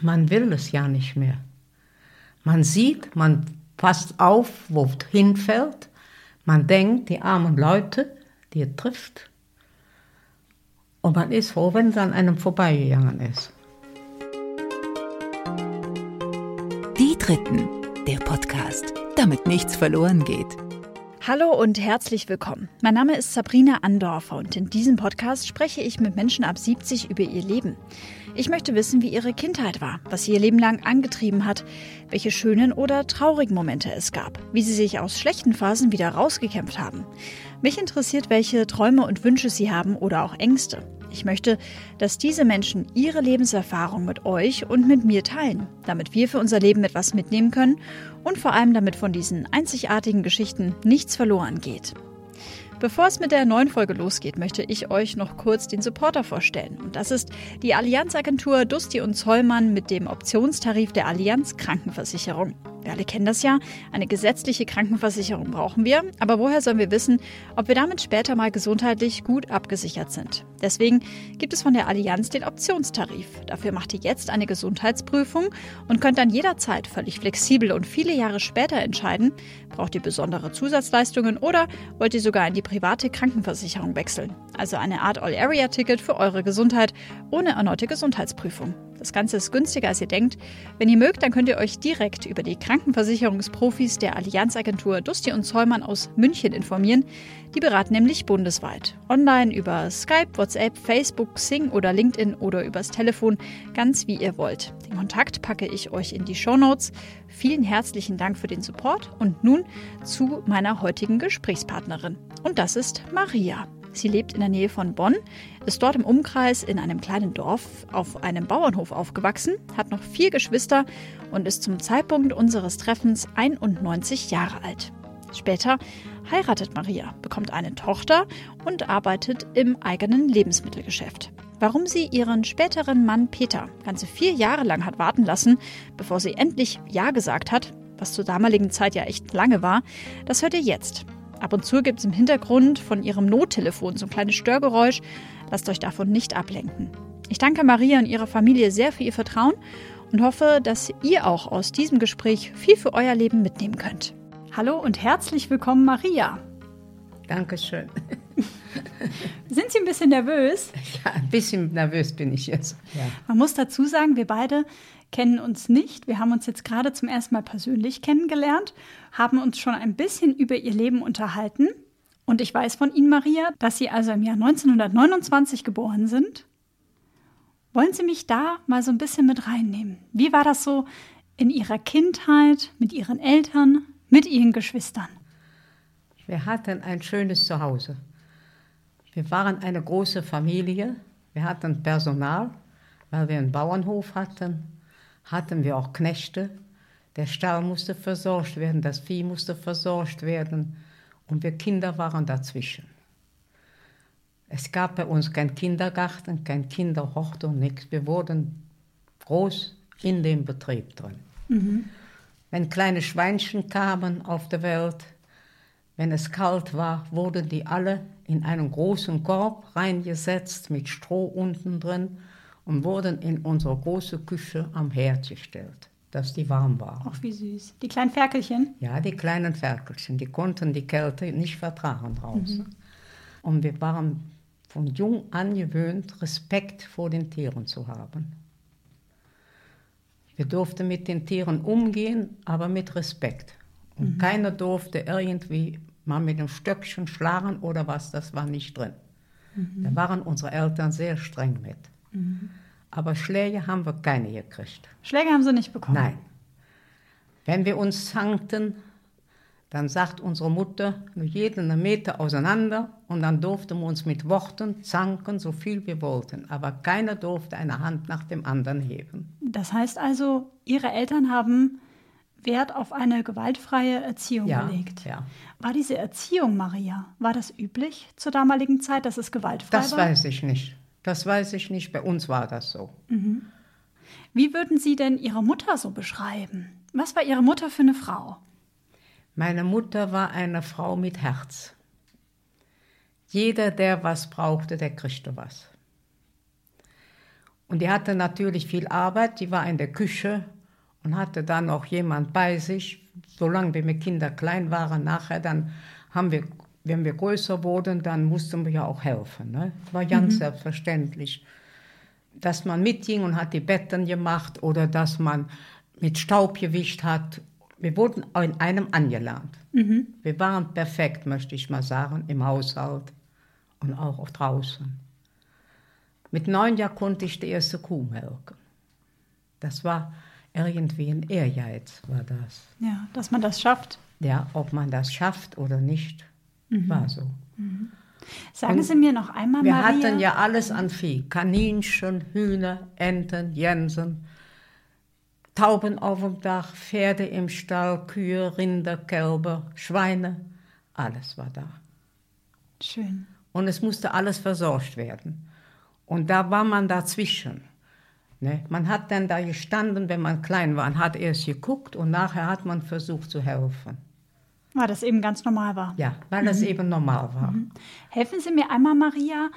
man will es ja nicht mehr. Man sieht, man passt auf, wo hinfällt. Man denkt, die armen Leute, die er trifft. Und man ist froh, wenn es an einem vorbeigegangen ist. Die Dritten, der Podcast, damit nichts verloren geht. Hallo und herzlich willkommen. Mein Name ist Sabrina Andorfer und in diesem Podcast spreche ich mit Menschen ab 70 über ihr Leben. Ich möchte wissen, wie ihre Kindheit war, was sie ihr Leben lang angetrieben hat, welche schönen oder traurigen Momente es gab, wie sie sich aus schlechten Phasen wieder rausgekämpft haben. Mich interessiert, welche Träume und Wünsche sie haben oder auch Ängste. Ich möchte, dass diese Menschen ihre Lebenserfahrung mit euch und mit mir teilen, damit wir für unser Leben etwas mitnehmen können und vor allem damit von diesen einzigartigen Geschichten nichts verloren geht. Bevor es mit der neuen Folge losgeht, möchte ich euch noch kurz den Supporter vorstellen. Und das ist die Allianzagentur Dusti und Zollmann mit dem Optionstarif der Allianz Krankenversicherung. Wir alle kennen das ja. Eine gesetzliche Krankenversicherung brauchen wir. Aber woher sollen wir wissen, ob wir damit später mal gesundheitlich gut abgesichert sind? Deswegen gibt es von der Allianz den Optionstarif. Dafür macht ihr jetzt eine Gesundheitsprüfung und könnt dann jederzeit völlig flexibel und viele Jahre später entscheiden, braucht ihr besondere Zusatzleistungen oder wollt ihr sogar in die private Krankenversicherung wechseln. Also eine Art All-Area-Ticket für eure Gesundheit ohne erneute Gesundheitsprüfung. Das Ganze ist günstiger, als ihr denkt. Wenn ihr mögt, dann könnt ihr euch direkt über die Krankenversicherungsprofis der Allianzagentur Dusti und Zollmann aus München informieren. Die beraten nämlich bundesweit. Online über Skype, WhatsApp, Facebook, Sing oder LinkedIn oder übers Telefon, ganz wie ihr wollt. Den Kontakt packe ich euch in die Show Notes. Vielen herzlichen Dank für den Support und nun zu meiner heutigen Gesprächspartnerin. Und das ist Maria. Sie lebt in der Nähe von Bonn, ist dort im Umkreis in einem kleinen Dorf auf einem Bauernhof aufgewachsen, hat noch vier Geschwister und ist zum Zeitpunkt unseres Treffens 91 Jahre alt. Später heiratet Maria, bekommt eine Tochter und arbeitet im eigenen Lebensmittelgeschäft. Warum sie ihren späteren Mann Peter ganze vier Jahre lang hat warten lassen, bevor sie endlich Ja gesagt hat, was zur damaligen Zeit ja echt lange war, das hört ihr jetzt. Ab und zu gibt es im Hintergrund von ihrem Nottelefon so ein kleines Störgeräusch. Lasst euch davon nicht ablenken. Ich danke Maria und ihrer Familie sehr für ihr Vertrauen und hoffe, dass ihr auch aus diesem Gespräch viel für euer Leben mitnehmen könnt. Hallo und herzlich willkommen, Maria. Dankeschön. Sind Sie ein bisschen nervös? Ja, ein bisschen nervös bin ich jetzt. Ja. Man muss dazu sagen, wir beide kennen uns nicht. Wir haben uns jetzt gerade zum ersten Mal persönlich kennengelernt, haben uns schon ein bisschen über ihr Leben unterhalten. Und ich weiß von Ihnen, Maria, dass Sie also im Jahr 1929 geboren sind. Wollen Sie mich da mal so ein bisschen mit reinnehmen? Wie war das so in Ihrer Kindheit, mit Ihren Eltern, mit Ihren Geschwistern? Wir hatten ein schönes Zuhause. Wir waren eine große Familie. Wir hatten Personal, weil wir einen Bauernhof hatten hatten wir auch Knechte. Der Stall musste versorgt werden, das Vieh musste versorgt werden und wir Kinder waren dazwischen. Es gab bei uns keinen Kindergarten, kein Kinderhort und nichts. Wir wurden groß in dem Betrieb drin. Mhm. Wenn kleine Schweinchen kamen auf der Welt, wenn es kalt war, wurden die alle in einen großen Korb reingesetzt mit Stroh unten drin und wurden in unsere große Küche am Herd gestellt, dass die warm waren. Ach, wie süß. Die kleinen Ferkelchen? Ja, die kleinen Ferkelchen. Die konnten die Kälte nicht vertragen draußen. Mhm. Und wir waren von jung an gewöhnt, Respekt vor den Tieren zu haben. Wir durften mit den Tieren umgehen, aber mit Respekt. Und mhm. keiner durfte irgendwie mal mit einem Stöckchen schlagen oder was, das war nicht drin. Mhm. Da waren unsere Eltern sehr streng mit. Aber Schläge haben wir keine gekriegt. Schläge haben Sie nicht bekommen? Nein. Wenn wir uns zankten, dann sagt unsere Mutter, nur jeden Meter auseinander und dann durften wir uns mit Worten zanken, so viel wir wollten. Aber keiner durfte eine Hand nach dem anderen heben. Das heißt also, Ihre Eltern haben Wert auf eine gewaltfreie Erziehung ja, gelegt. Ja. War diese Erziehung, Maria, war das üblich zur damaligen Zeit, dass es gewaltfrei das war? Das weiß ich nicht. Das weiß ich nicht. Bei uns war das so. Mhm. Wie würden Sie denn Ihre Mutter so beschreiben? Was war Ihre Mutter für eine Frau? Meine Mutter war eine Frau mit Herz. Jeder, der was brauchte, der kriegte was. Und die hatte natürlich viel Arbeit, die war in der Küche und hatte dann noch jemand bei sich, solange wir mit Kindern klein waren. Nachher dann haben wir, wenn wir größer wurden, dann mussten wir ja auch helfen. Ne? War ganz mhm. selbstverständlich. Dass man mitging und hat die Betten gemacht oder dass man mit Staub gewischt hat. Wir wurden in einem angelernt. Mhm. Wir waren perfekt, möchte ich mal sagen, im Haushalt und auch draußen. Mit neun Jahren konnte ich die erste Kuh melken. Das war irgendwie ein Ehrgeiz, war das. Ja, dass man das schafft. Ja, ob man das schafft oder nicht, mhm. war so. Mhm. Sagen Und Sie mir noch einmal, Wir Maria. hatten ja alles an Vieh. Kaninchen, Hühner, Enten, Jensen, Tauben auf dem Dach, Pferde im Stall, Kühe, Rinder, Kälber, Schweine. Alles war da. Schön. Und es musste alles versorgt werden. Und da war man dazwischen. Ne? Man hat dann da gestanden, wenn man klein war, und hat erst geguckt und nachher hat man versucht zu helfen. Weil das eben ganz normal war. Ja, weil mhm. das eben normal war. Mhm. Helfen Sie mir einmal, Maria,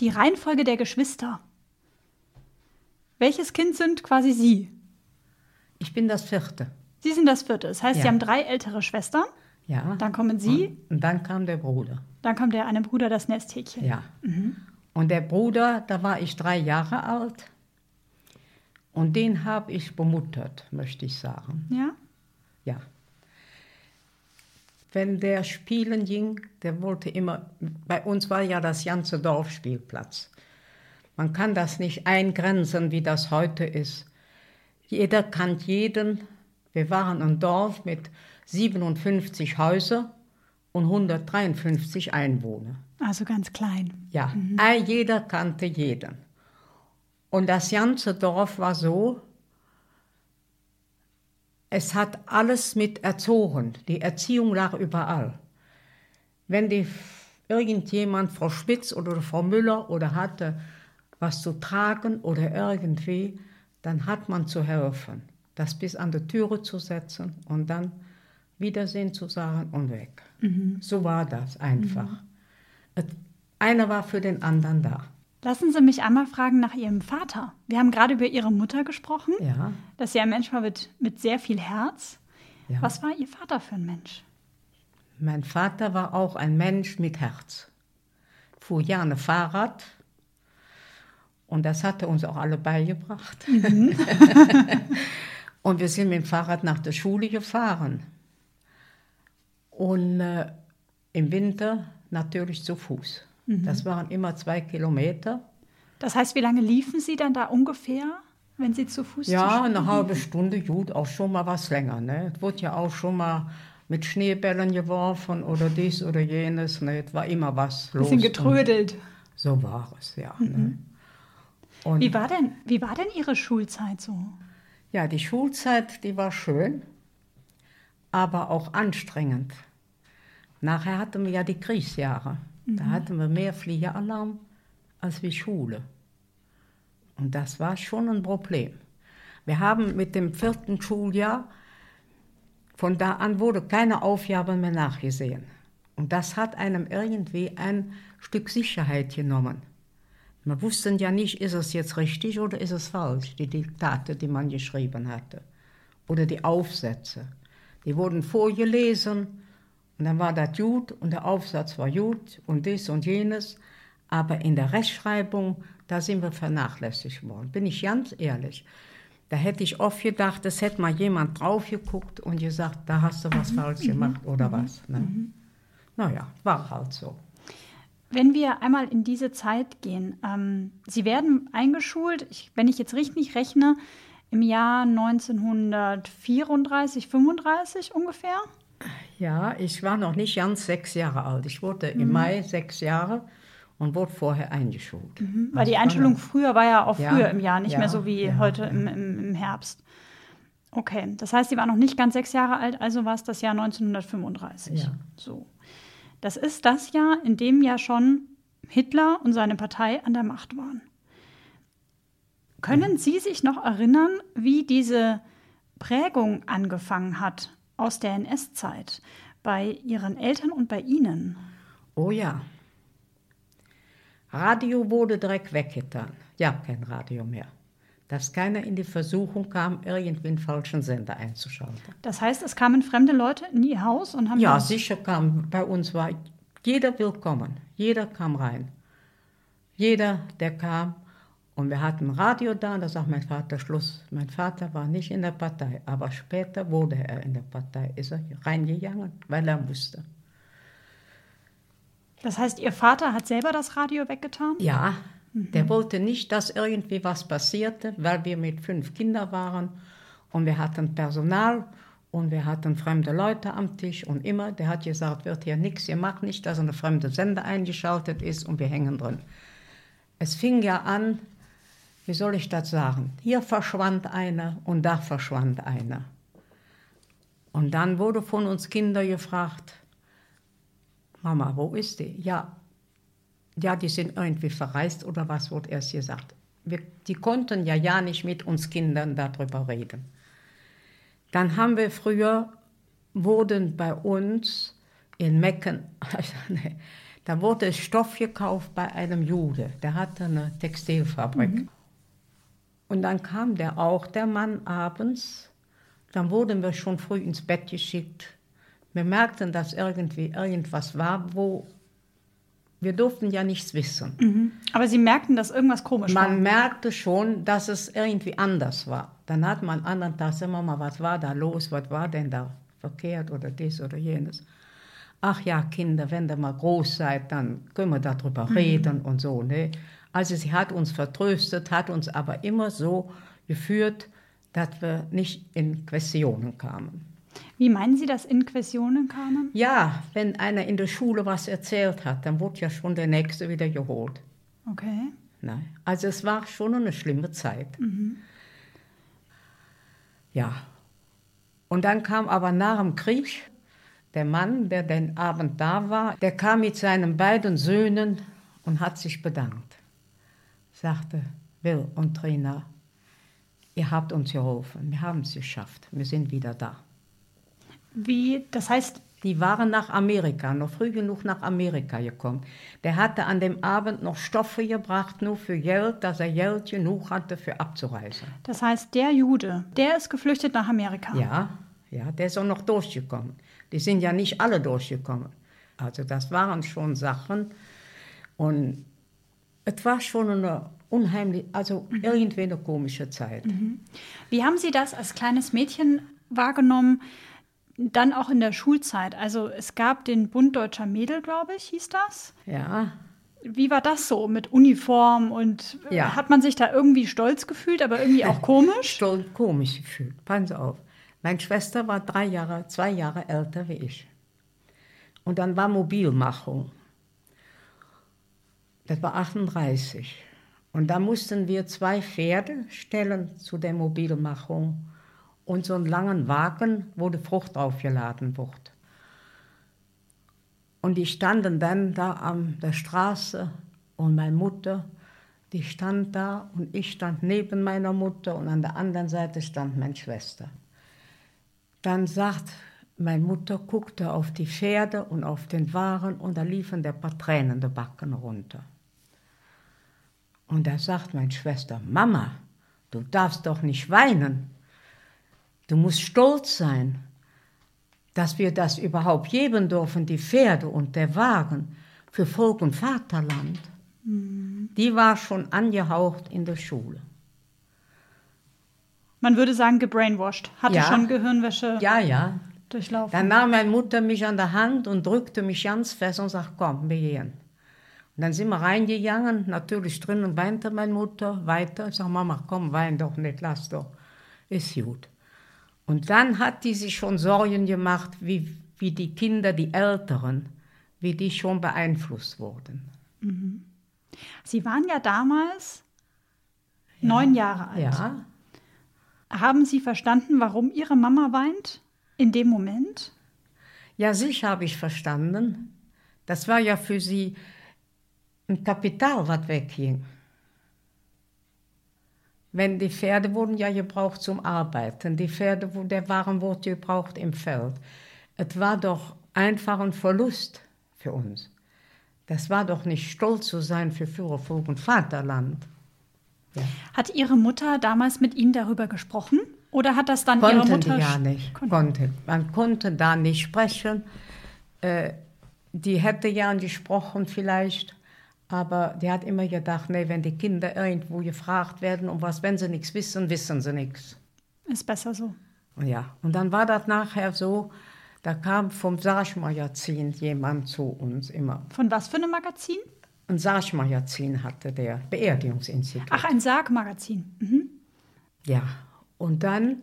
die Reihenfolge der Geschwister. Welches Kind sind quasi Sie? Ich bin das vierte. Sie sind das vierte. Das heißt, ja. Sie haben drei ältere Schwestern. Ja. Dann kommen Sie. Und, dann kam der Bruder. Dann kommt der eine Bruder, das Nesthäkchen. Ja. Mhm. Und der Bruder, da war ich drei Jahre alt. Und den habe ich bemuttert, möchte ich sagen. Ja? Ja. Wenn der spielen ging, der wollte immer, bei uns war ja das ganze Dorf Spielplatz. Man kann das nicht eingrenzen, wie das heute ist. Jeder kannt jeden. Wir waren ein Dorf mit 57 Häusern und 153 Einwohner. Also ganz klein. Ja, mhm. jeder kannte jeden. Und das ganze Dorf war so, es hat alles mit erzogen. Die Erziehung lag überall. Wenn die, irgendjemand, Frau Spitz oder Frau Müller oder hatte was zu tragen oder irgendwie, dann hat man zu helfen. Das bis an die Türe zu setzen und dann Wiedersehen zu sagen und weg. Mhm. So war das einfach. Mhm. Einer war für den anderen da. Lassen Sie mich einmal fragen nach Ihrem Vater. Wir haben gerade über Ihre Mutter gesprochen, ja. dass sie ein Mensch war mit, mit sehr viel Herz. Ja. Was war Ihr Vater für ein Mensch? Mein Vater war auch ein Mensch mit Herz. Fuhr gerne Fahrrad und das hat er uns auch alle beigebracht. Mhm. und wir sind mit dem Fahrrad nach der Schule gefahren. Und äh, im Winter natürlich zu Fuß. Mhm. Das waren immer zwei Kilometer. Das heißt, wie lange liefen Sie dann da ungefähr, wenn Sie zu Fuß Ja, eine halbe Stunde, gut, auch schon mal was länger. Ne? Es wurde ja auch schon mal mit Schneebällen geworfen oder dies oder jenes. Ne? Es war immer was los. Bisschen getrödelt. So war es, ja. Ne? Mhm. Ne? wie, war denn, wie war denn Ihre Schulzeit so? Ja, die Schulzeit, die war schön, aber auch anstrengend. Nachher hatten wir ja die Kriegsjahre. Mhm. Da hatten wir mehr Fliegeralarm als wie Schule. Und das war schon ein Problem. Wir haben mit dem vierten Schuljahr, von da an wurde keine Aufgabe mehr nachgesehen. Und das hat einem irgendwie ein Stück Sicherheit genommen. Man wusste ja nicht, ist es jetzt richtig oder ist es falsch, die Diktate, die man geschrieben hatte. Oder die Aufsätze. Die wurden vorgelesen und dann war das gut und der Aufsatz war gut und dies und jenes. Aber in der Rechtschreibung, da sind wir vernachlässigt worden. Bin ich ganz ehrlich. Da hätte ich oft gedacht, es hätte mal jemand drauf geguckt und gesagt, da hast du was mhm. falsch gemacht oder mhm. was. Ne? Mhm. Naja, war halt so. Wenn wir einmal in diese Zeit gehen, ähm, Sie werden eingeschult, ich, wenn ich jetzt richtig rechne, im Jahr 1934, 35 ungefähr? Ja, ich war noch nicht ganz sechs Jahre alt. Ich wurde mhm. im Mai sechs Jahre und wurde vorher eingeschult. Mhm. Weil die Einschulung früher war ja auch früher ja, im Jahr, nicht ja, mehr so wie ja, heute im, im, im, Herbst. Okay, das heißt, sie war noch nicht ganz sechs Jahre alt, also war es das Jahr 1935. Ja. So. Das ist das Jahr, in dem ja schon Hitler und seine Partei an der Macht waren. Können Sie sich noch erinnern, wie diese Prägung angefangen hat aus der NS-Zeit bei Ihren Eltern und bei Ihnen? Oh ja. Radio wurde direkt weggetan. Ja, kein Radio mehr. dass keiner in die Versuchung kam, irgendwie einen falschen Sender einzuschalten. Das heißt, es kamen fremde Leute in Ihr Haus und haben. Ja, sicher kam, bei uns war jeder willkommen, jeder kam rein. Jeder, der kam. Und wir hatten Radio da, und da sagt mein Vater Schluss. Mein Vater war nicht in der Partei, aber später wurde er in der Partei, ist er reingegangen, weil er musste. Das heißt, Ihr Vater hat selber das Radio weggetan? Ja, der wollte nicht, dass irgendwie was passierte, weil wir mit fünf Kindern waren und wir hatten Personal und wir hatten fremde Leute am Tisch und immer, der hat gesagt, wird hier nichts, ihr macht nicht, dass eine fremde Sender eingeschaltet ist und wir hängen drin. Es fing ja an, wie soll ich das sagen, hier verschwand einer und da verschwand einer. Und dann wurde von uns Kindern gefragt, Mama, wo ist die? Ja, ja, die sind irgendwie verreist oder was wurde erst gesagt. Wir, die konnten ja ja nicht mit uns Kindern darüber reden. Dann haben wir früher, wurden bei uns in Mecken, da wurde Stoff gekauft bei einem Jude, der hatte eine Textilfabrik. Und dann kam der auch, der Mann, abends. Dann wurden wir schon früh ins Bett geschickt. Wir merkten, dass irgendwie irgendwas war, wo wir durften ja nichts wissen. Mhm. Aber Sie merkten, dass irgendwas komisch war. Man merkte schon, dass es irgendwie anders war. Dann hat man anderen Tag, sag mal, was war da los, was war denn da verkehrt oder dies oder jenes. Ach ja, Kinder, wenn ihr mal groß seid, dann können wir darüber reden und so. Ne? Also sie hat uns vertröstet, hat uns aber immer so geführt, dass wir nicht in Questionen kamen. Wie meinen Sie, dass Inquisitionen kamen? Ja, wenn einer in der Schule was erzählt hat, dann wurde ja schon der Nächste wieder geholt. Okay. Nein. Also es war schon eine schlimme Zeit. Ja. Und dann kam aber nach dem Krieg der Mann, der den Abend da war, der kam mit seinen beiden Söhnen und hat sich bedankt. Sagte, Will und Trina, ihr habt uns geholfen, wir haben es geschafft, wir sind wieder da. Wie, das heißt, Die waren nach Amerika, noch früh genug nach Amerika gekommen. Der hatte an dem Abend noch Stoffe gebracht, nur für Geld, dass er Geld genug hatte für abzureisen. das heißt, der Jude, der ist geflüchtet nach Amerika. Ja, ja, der ist auch noch durchgekommen. Die sind ja nicht alle durchgekommen. Also das waren schon Sachen. Und es war schon eine unheimlich, also irgendwie eine komische Zeit. Wie haben Sie das als kleines Mädchen wahrgenommen? Dann auch in der Schulzeit. Also es gab den Bund Deutscher Mädel, glaube ich, hieß das. Ja, Wie war das so mit Uniform und äh, Ja. hat man sich da irgendwie stolz gefühlt, aber irgendwie auch komisch? schon komisch gefühlt. Passen Sie auf. Meine Schwester war drei Jahre, zwei Jahre älter wie ich. Und dann war Mobilmachung. Das war 38. Und da mussten wir zwei Pferde stellen zu der Mobilmachung und so einen langen Wagen, wo die Frucht draufgeladen wurde. Und die standen dann da an der Straße und meine Mutter, die stand da und ich stand neben meiner Mutter und an der anderen Seite stand meine Schwester. Dann sagt meine Mutter, guckte auf die Pferde und auf den Wagen und da liefen der paar Tränen die Backen runter. Und da sagt meine Schwester, Mama, du darfst doch nicht weinen. Du musst stolz sein, dass wir das überhaupt geben dürfen, die Pferde und der Wagen für Volk und Vaterland. Die war schon angehaucht in der Schule. Man würde sagen, gebrainwashed. Hatte Ja. schon Gehirnwäsche Ja, ja. durchlaufen. Dann nahm meine Mutter mich an der Hand und drückte mich ganz fest und sagte, komm, wir gehen. Und dann sind wir reingegangen, natürlich drinnen weinte meine Mutter weiter. Ich sage, Mama, komm, wein doch nicht, lass doch, ist gut. Und dann hat die sich schon Sorgen gemacht, wie, wie die Kinder, die Älteren, wie die schon beeinflusst wurden. Sie waren ja damals neun Jahre alt. Ja, Haben Sie verstanden, warum Ihre Mama weint in dem Moment? Ja, sicher habe ich verstanden. Das war ja für sie ein Kapital, was wegging. Wenn die Pferde wurden ja gebraucht zum Arbeiten, die Pferde, der Waren wurde gebraucht im Feld. Es war doch einfach ein Verlust für uns. Das war doch nicht stolz zu sein für Führer, Volk und Vaterland. Ja. Hat Ihre Mutter damals mit Ihnen darüber gesprochen? Oder hat das dann Konnten Ihre Mutter... die ja nicht. Kon- Konnte. Man konnte da nicht sprechen. Äh, die hätte ja gesprochen vielleicht, aber die hat immer gedacht, nee, wenn die Kinder irgendwo gefragt werden um was, wenn sie nichts wissen, wissen sie nichts. Ist besser so. Ja, und dann war das nachher so, da kam vom Sarg-Magazin jemand zu uns immer. Von was für einem Magazin? Ein Sarg-Magazin hatte der, Beerdigungsinstitut. Ach, ein Sargmagazin. Mhm. Ja, und dann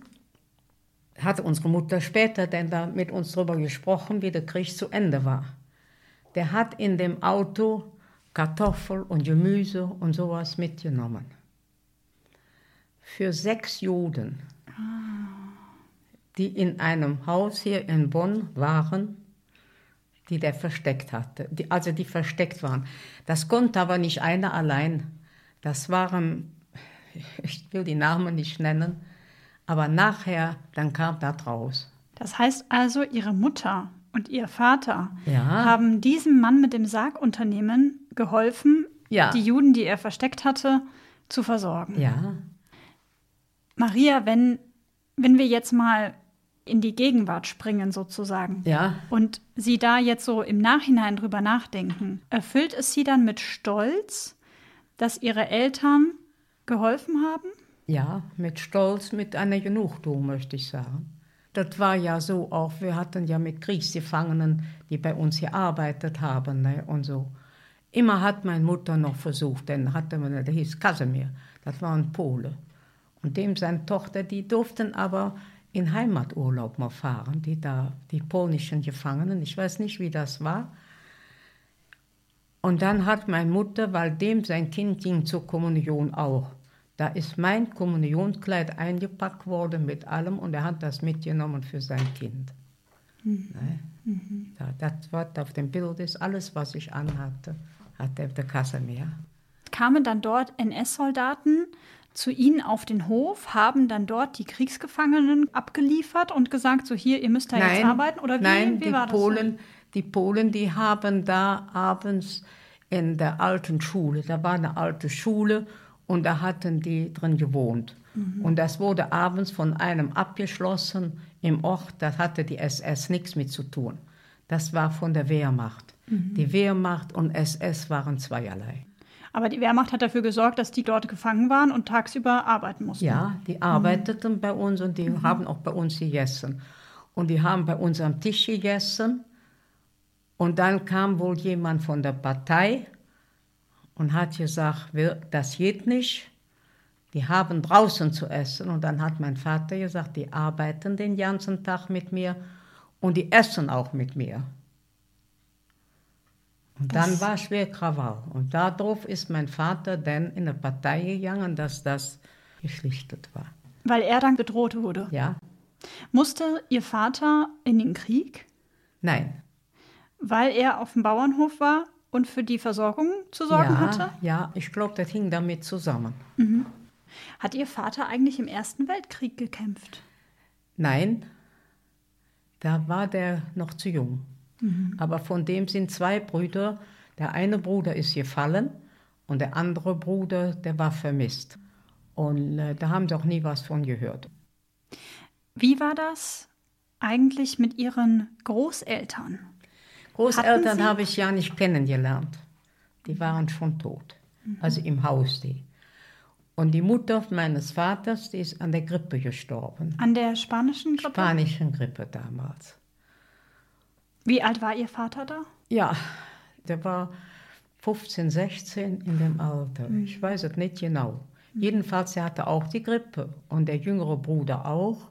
hat unsere Mutter später denn da mit uns darüber gesprochen, wie der Krieg zu Ende war. Der hat in dem Auto Kartoffel und Gemüse und sowas mitgenommen. Für sechs Juden, die in einem Haus hier in Bonn waren, die der versteckt hatte, die, also die versteckt waren. Das konnte aber nicht einer allein. Das waren, ich will die Namen nicht nennen, aber nachher, dann kam das raus. Das heißt also, Ihre Mutter und Ihr Vater Ja. haben diesem Mann mit dem Sargunternehmen geholfen, Ja. die Juden, die er versteckt hatte, zu versorgen. Ja, Maria, wenn, wenn wir jetzt mal in die Gegenwart springen sozusagen ja, und Sie da jetzt so im Nachhinein drüber nachdenken, erfüllt es Sie dann mit Stolz, dass Ihre Eltern geholfen haben? ja, mit Stolz, mit einer Genugtuung, möchte ich sagen. Das war ja so auch, wir hatten ja mit Kriegsgefangenen, die bei uns gearbeitet haben ne, und so. Immer hat meine Mutter noch versucht, denn hatte man, der hieß Kasimir, das war ein Pole. Und dem seine Tochter, die durften aber in Heimaturlaub mal fahren, die da, die polnischen Gefangenen, ich weiß nicht, wie das war. Und dann hat meine Mutter, weil dem sein Kind ging zur Kommunion auch, da ist mein Kommunionskleid eingepackt worden mit allem und er hat das mitgenommen für sein Kind. Ne? Da, das, was auf dem Bild ist, alles, was ich anhatte, der Kasimir. Kamen dann dort NS-Soldaten zu Ihnen auf den Hof, haben dann dort die Kriegsgefangenen abgeliefert und gesagt, so hier, ihr müsst da jetzt arbeiten? Oder wie, nein, wie die war das? Polen, die Polen, die haben da abends in der alten Schule, da war eine alte Schule und da hatten die drin gewohnt. Mhm. Und das wurde abends von einem abgeschlossen im Ort, da hatte die SS nichts mit zu tun. Das war von der Wehrmacht. Mhm. Die Wehrmacht und SS waren zweierlei. Aber die Wehrmacht hat dafür gesorgt, dass die dort gefangen waren und tagsüber arbeiten mussten. Ja, die arbeiteten bei uns und die haben auch bei uns gegessen. Und die haben bei uns am Tisch gegessen. Und dann kam wohl jemand von der Partei und hat gesagt, das geht nicht. Die haben draußen zu essen. Und dann hat mein Vater gesagt, die arbeiten den ganzen Tag mit mir und die essen auch mit mir. Und dann war schwer Krawall. Und darauf ist mein Vater dann in eine Partei gegangen, dass das geschlichtet war. Weil er dann bedroht wurde. Ja? Musste Ihr Vater in den Krieg, Nein. weil er auf dem Bauernhof war und für die Versorgung zu sorgen ja, hatte? Ja, ich glaube, das hing damit zusammen. Hat Ihr Vater eigentlich im Ersten Weltkrieg gekämpft? Nein, da war der noch zu jung. Aber von dem sind zwei Brüder. Der eine Bruder ist gefallen und der andere Bruder, der war vermisst. Und äh, da haben sie auch nie was von gehört. Wie war das eigentlich mit Ihren Großeltern? Großeltern habe ich ja nicht kennengelernt. Die waren schon tot. Also im Haus die. Und die Mutter meines Vaters, die ist an der Grippe gestorben. An der spanischen Grippe? Spanischen Grippe damals. Wie alt war Ihr Vater da? Ja, der war 15, 16 in dem Alter. Ich weiß es nicht genau. Jedenfalls, er hatte auch die Grippe und der jüngere Bruder auch.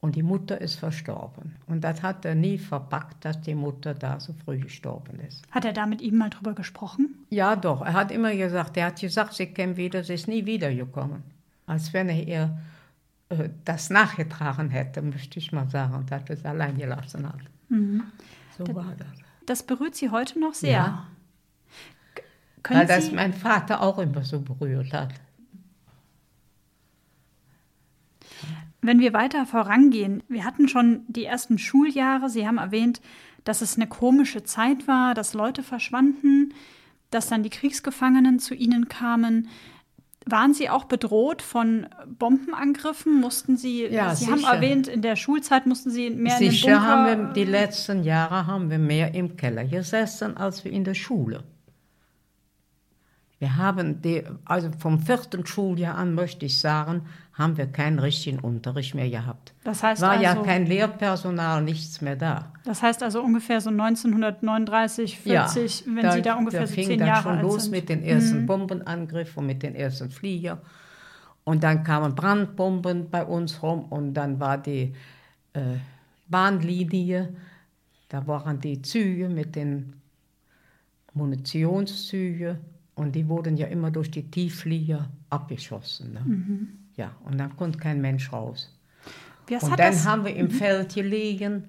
Und die Mutter ist verstorben. Und das hat er nie verpackt, dass die Mutter da so früh gestorben ist. Hat er da mit ihm mal drüber gesprochen? Ja, doch. Er hat immer gesagt, er hat gesagt, sie käme wieder, sie ist nie wiedergekommen. Als wenn er ihr äh, das nachgetragen hätte, möchte ich mal sagen, dass er es allein gelassen hat. So war das. Das berührt Sie heute noch sehr. Ja. Können Weil das Sie, mein Vater auch immer so berührt hat. wenn wir weiter vorangehen, wir hatten schon die ersten Schuljahre, Sie haben erwähnt, dass es eine komische Zeit war, dass Leute verschwanden, dass dann die Kriegsgefangenen zu Ihnen kamen. Waren Sie auch bedroht von Bombenangriffen? Mussten Sie, Ja, Sie haben sicher. erwähnt, in der Schulzeit mussten Sie mehr Sicher in den Bunker. haben wir, die letzten Jahre haben wir mehr im Keller gesessen als wir in der Schule. Wir haben, die, also vom vierten Schuljahr an, möchte ich sagen, haben wir keinen richtigen Unterricht mehr gehabt. Das heißt War ja also- kein Lehrpersonal, nichts mehr da. Das heißt also ungefähr so 1939, 40, wenn Sie da ungefähr so fing zehn dann Jahre schon alt los sind. Mhm. mit den ersten Bombenangriffen und mit den ersten Flieger. Und dann kamen Brandbomben bei uns rum und dann war die äh, Bahnlinie, da waren die Züge mit den Munitionszügen und die wurden ja immer durch die Tiefflieger abgeschossen. Ne? Mhm. Ja, und dann konnte kein Mensch raus. Was und dann das, Mhm. haben wir im Feld gelegen.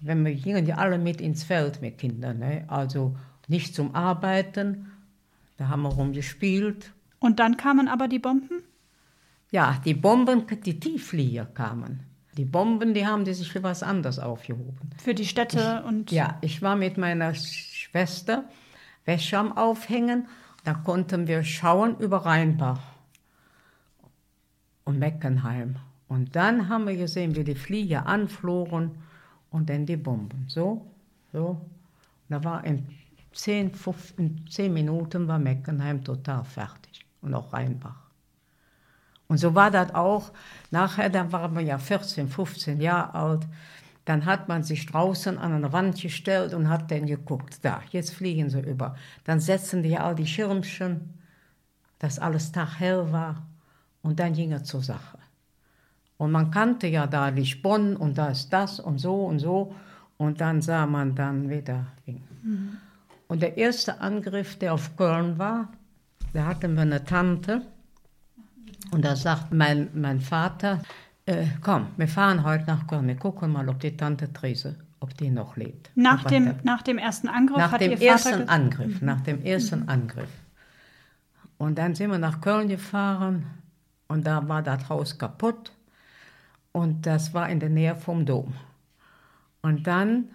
Wenn wir gingen ja alle mit ins Feld mit Kindern. Ne? Also nicht zum Arbeiten. Da haben wir rumgespielt. und dann kamen aber die Bomben? Ja, die Bomben, die Tiefflieger kamen. Die Bomben, die haben die sich für was anderes aufgehoben. Für die Städte und Ja, ich war mit meiner Schwester Wäsche am Aufhängen. Da konnten wir schauen über Rheinbach und Meckenheim. Und dann haben wir gesehen, wie die Flieger anflogen und dann die Bomben. So, so. Da war in 10, 15, 10 Minuten war Meckenheim total fertig und auch Rheinbach. Und so war das auch. Nachher, dann waren wir ja 14, 15 Jahre alt. Dann hat man sich draußen an eine Wand gestellt und hat dann geguckt. Da, jetzt fliegen sie über. Dann setzten die all die Schirmchen, dass alles taghell war. Und dann ging er zur Sache. Und man kannte ja da Lichbonn und da ist das und so und so. Und dann sah man dann wieder. Und der erste Angriff, der auf Köln war, da hatten wir eine Tante. Und da sagt mein, mein Vater, äh, komm, wir fahren heute nach Köln, wir gucken mal, ob die Tante Therese, ob die noch lebt. nach Aber dem, nach dem ersten Angriff nach hat dem Ihr Vater ersten ge- Mhm. Angriff, nach dem ersten Angriff. Und dann sind wir nach Köln gefahren und da war das Haus kaputt und das war in der Nähe vom Dom. Und dann